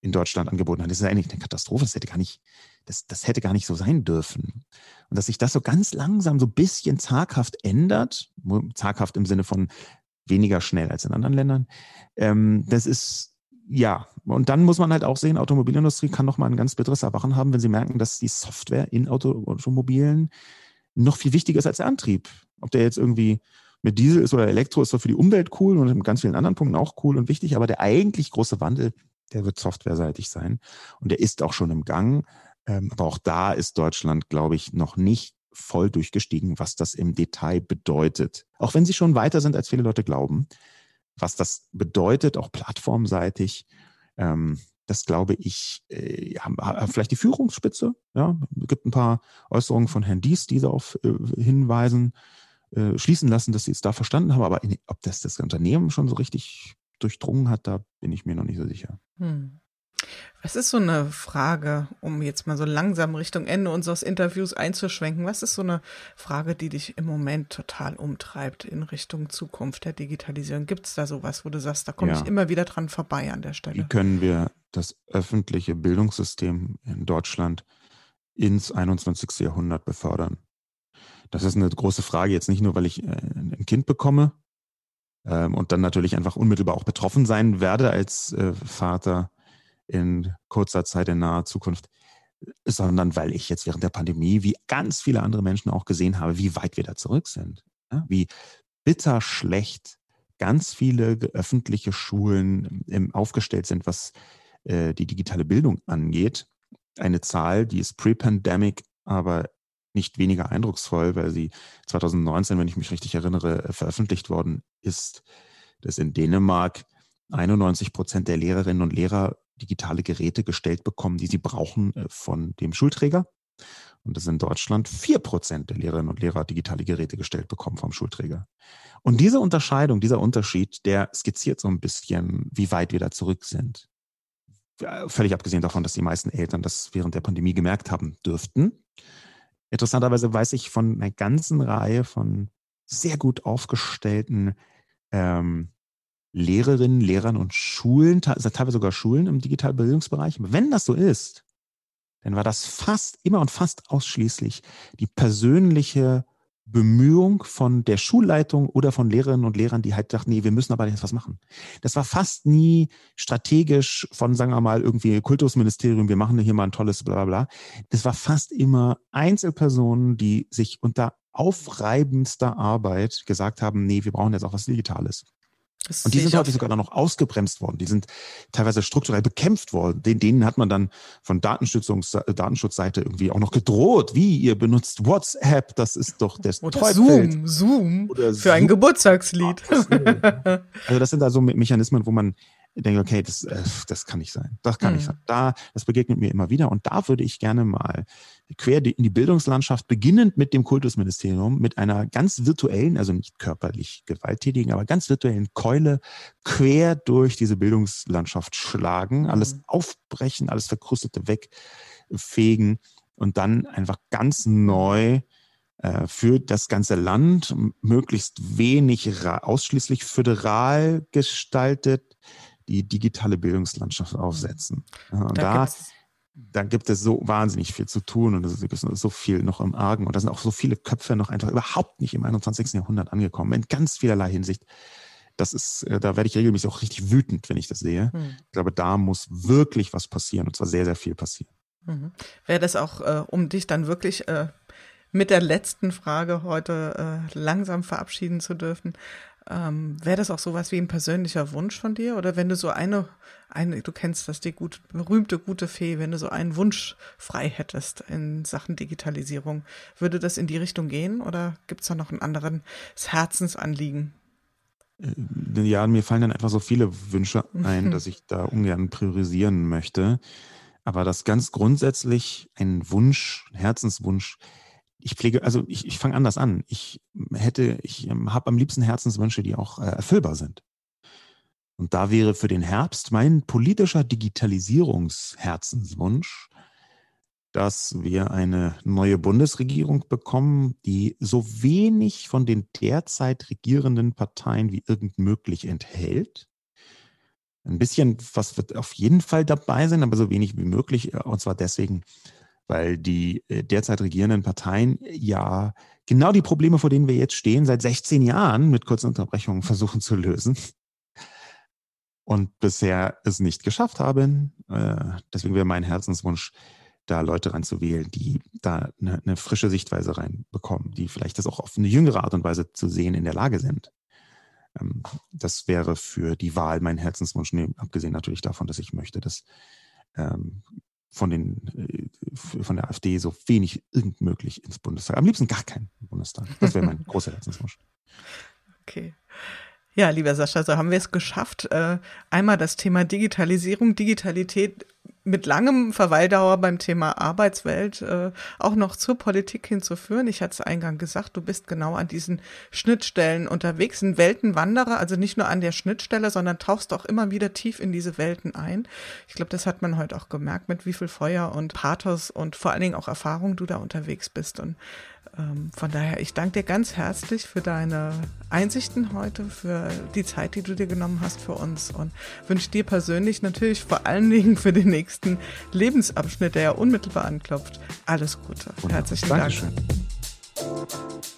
in Deutschland angeboten hat. Das ist eigentlich eine Katastrophe. Das hätte gar nicht, das, das hätte gar nicht so sein dürfen. Und dass sich das so ganz langsam, so ein bisschen zaghaft ändert, zaghaft im Sinne von weniger schnell als in anderen Ländern. Ähm, das ist ja, und dann muss man halt auch sehen, Automobilindustrie kann noch mal ein ganz bitteres Erwachen haben, wenn sie merken, dass die Software in Auto Automobilen noch viel wichtiger ist als der Antrieb. Ob der jetzt irgendwie mit Diesel ist oder Elektro, ist doch für die Umwelt cool und in ganz vielen anderen Punkten auch cool und wichtig, aber der eigentlich große Wandel, der wird softwareseitig sein und der ist auch schon im Gang. Ähm, aber auch da ist Deutschland, glaube ich, noch nicht voll durchgestiegen, was das im Detail bedeutet. Auch wenn sie schon weiter sind, als viele Leute glauben was das bedeutet, auch plattformseitig, ähm, das glaube ich, äh, vielleicht die Führungsspitze. Ja, es gibt ein paar Äußerungen von Herrn Dies, die darauf äh, hinweisen, äh, schließen lassen, dass sie es da verstanden haben. Aber ob das das Unternehmen schon so richtig durchdrungen hat, da bin ich mir noch nicht so sicher. Hm. Was ist so eine Frage, um jetzt mal so langsam Richtung Ende unseres Interviews einzuschwenken? Was ist so eine Frage, die dich im Moment total umtreibt in Richtung Zukunft der Digitalisierung? Gibt es da sowas, wo du sagst, da komme ja. ich immer wieder dran vorbei an der Stelle? Wie können wir das öffentliche Bildungssystem in Deutschland ins 21. Jahrhundert befördern? Das ist eine große Frage, jetzt nicht nur, weil ich äh, ein Kind bekomme ähm, und dann natürlich einfach unmittelbar auch betroffen sein werde als äh, Vater in kurzer Zeit, in naher Zukunft, sondern weil ich jetzt während der Pandemie, wie ganz viele andere Menschen auch gesehen habe, wie weit wir da zurück sind. Ja, wie bitter schlecht ganz viele öffentliche Schulen ähm, aufgestellt sind, was äh, die digitale Bildung angeht. Eine Zahl, die ist pre-pandemic, aber nicht weniger eindrucksvoll, weil sie 2019, wenn ich mich richtig erinnere, veröffentlicht worden ist, dass in Dänemark 91 Prozent der Lehrerinnen und Lehrer digitale Geräte gestellt bekommen, die sie brauchen äh, von dem Schulträger. Und das in Deutschland vier Prozent der Lehrerinnen und Lehrer digitale Geräte gestellt bekommen vom Schulträger. Und diese Unterscheidung, dieser Unterschied, der skizziert so ein bisschen, wie weit wir da zurück sind. Völlig abgesehen davon, dass die meisten Eltern das während der Pandemie gemerkt haben dürften. Interessanterweise weiß ich von einer ganzen Reihe von sehr gut aufgestellten ähm, Lehrerinnen, Lehrern und Schulen, teilweise sogar Schulen im Digitalbildungsbereich. Wenn das so ist, dann war das fast immer und fast ausschließlich die persönliche Bemühung von der Schulleitung oder von Lehrerinnen und Lehrern, die halt dachten, nee, wir müssen aber jetzt was machen. Das war fast nie strategisch von, sagen wir mal, irgendwie Kultusministerium, wir machen hier mal ein tolles bla bla bla. Das war fast immer Einzelpersonen, die sich unter aufreibendster Arbeit gesagt haben, nee, wir brauchen jetzt auch was Digitales. Das und die sind heute sogar noch ausgebremst worden. Die sind teilweise strukturell bekämpft worden. Den, denen hat man dann von Datenschutzseite irgendwie auch noch gedroht. Wie, ihr benutzt WhatsApp, das ist doch das Oder Zoom, Zoom Oder für Zoom. ein Geburtstagslied. also das sind also Mechanismen, wo man denke, okay, das, äh, das kann nicht sein. Das kann mhm. nicht sein. Da, das begegnet mir immer wieder. Und da würde ich gerne mal quer in die Bildungslandschaft, beginnend mit dem Kultusministerium, mit einer ganz virtuellen, also nicht körperlich gewalttätigen, aber ganz virtuellen Keule quer durch diese Bildungslandschaft schlagen, mhm. alles aufbrechen, alles Verkrustete wegfegen und dann einfach ganz neu äh, für das ganze Land, möglichst wenig ausschließlich föderal gestaltet, die digitale Bildungslandschaft aufsetzen. Und da, da, da gibt es so wahnsinnig viel zu tun und es ist so viel noch im Argen und da sind auch so viele Köpfe noch einfach überhaupt nicht im 21. Jahrhundert angekommen, in ganz vielerlei Hinsicht. Das ist, äh, da werde ich regelmäßig auch richtig wütend, wenn ich das sehe. Mhm. Ich glaube, da muss wirklich was passieren und zwar sehr, sehr viel passieren. Mhm. Wäre das auch, äh, um dich dann wirklich äh, mit der letzten Frage heute äh, langsam verabschieden zu dürfen, ähm, Wäre das auch sowas wie ein persönlicher Wunsch von dir? Oder wenn du so eine, eine, du kennst das, die gut, berühmte gute Fee, wenn du so einen Wunsch frei hättest in Sachen Digitalisierung, würde das in die Richtung gehen oder gibt es da noch einen anderen Herzensanliegen? Äh, ja, mir fallen dann einfach so viele Wünsche ein, mhm. dass ich da ungern priorisieren möchte. Aber das ganz grundsätzlich ein Wunsch, ein Herzenswunsch, ich pflege, also ich, ich fange anders an. Ich hätte, ich ähm, habe am liebsten Herzenswünsche, die auch äh, erfüllbar sind. Und da wäre für den Herbst mein politischer Digitalisierungsherzenswunsch, dass wir eine neue Bundesregierung bekommen, die so wenig von den derzeit regierenden Parteien wie irgend möglich enthält. Ein bisschen was wird auf jeden Fall dabei sein, aber so wenig wie möglich. Und zwar deswegen, weil die äh, derzeit regierenden Parteien ja genau die Probleme, vor denen wir jetzt stehen, seit 16 Jahren mit kurzen Unterbrechungen versuchen zu lösen und bisher es nicht geschafft haben. Äh, deswegen wäre mein Herzenswunsch, da Leute ranzuwählen, die da eine, eine, frische Sichtweise reinbekommen, die vielleicht das auch auf eine jüngere Art und Weise zu sehen in der Lage sind. Ähm, das wäre für die Wahl mein Herzenswunsch, abgesehen natürlich davon, dass ich möchte, dass ähm, von, den, äh, von der AfD so wenig irgend möglich ins Bundestag. Am liebsten gar keinen Bundestag. Das wäre mein großer Herzenswunsch. Okay. Ja, lieber Sascha, so haben wir es geschafft, äh, einmal das Thema Digitalisierung, Digitalität mit langem Verweildauer beim Thema Arbeitswelt äh, auch noch zur Politik hinzuführen. Ich hatte es eingangs gesagt, du bist genau an diesen Schnittstellen unterwegs, ein Weltenwanderer, also nicht nur an der Schnittstelle, sondern tauchst auch immer wieder tief in diese Welten ein. Ich glaube, das hat man heute auch gemerkt, mit wie viel Feuer und Pathos und vor allen Dingen auch Erfahrung du da unterwegs bist. Und von daher, ich danke dir ganz herzlich für deine Einsichten heute, für die Zeit, die du dir genommen hast für uns und wünsche dir persönlich natürlich vor allen Dingen für den nächsten Lebensabschnitt, der ja unmittelbar anklopft, alles Gute. Herzlichen Dankeschön. Dank.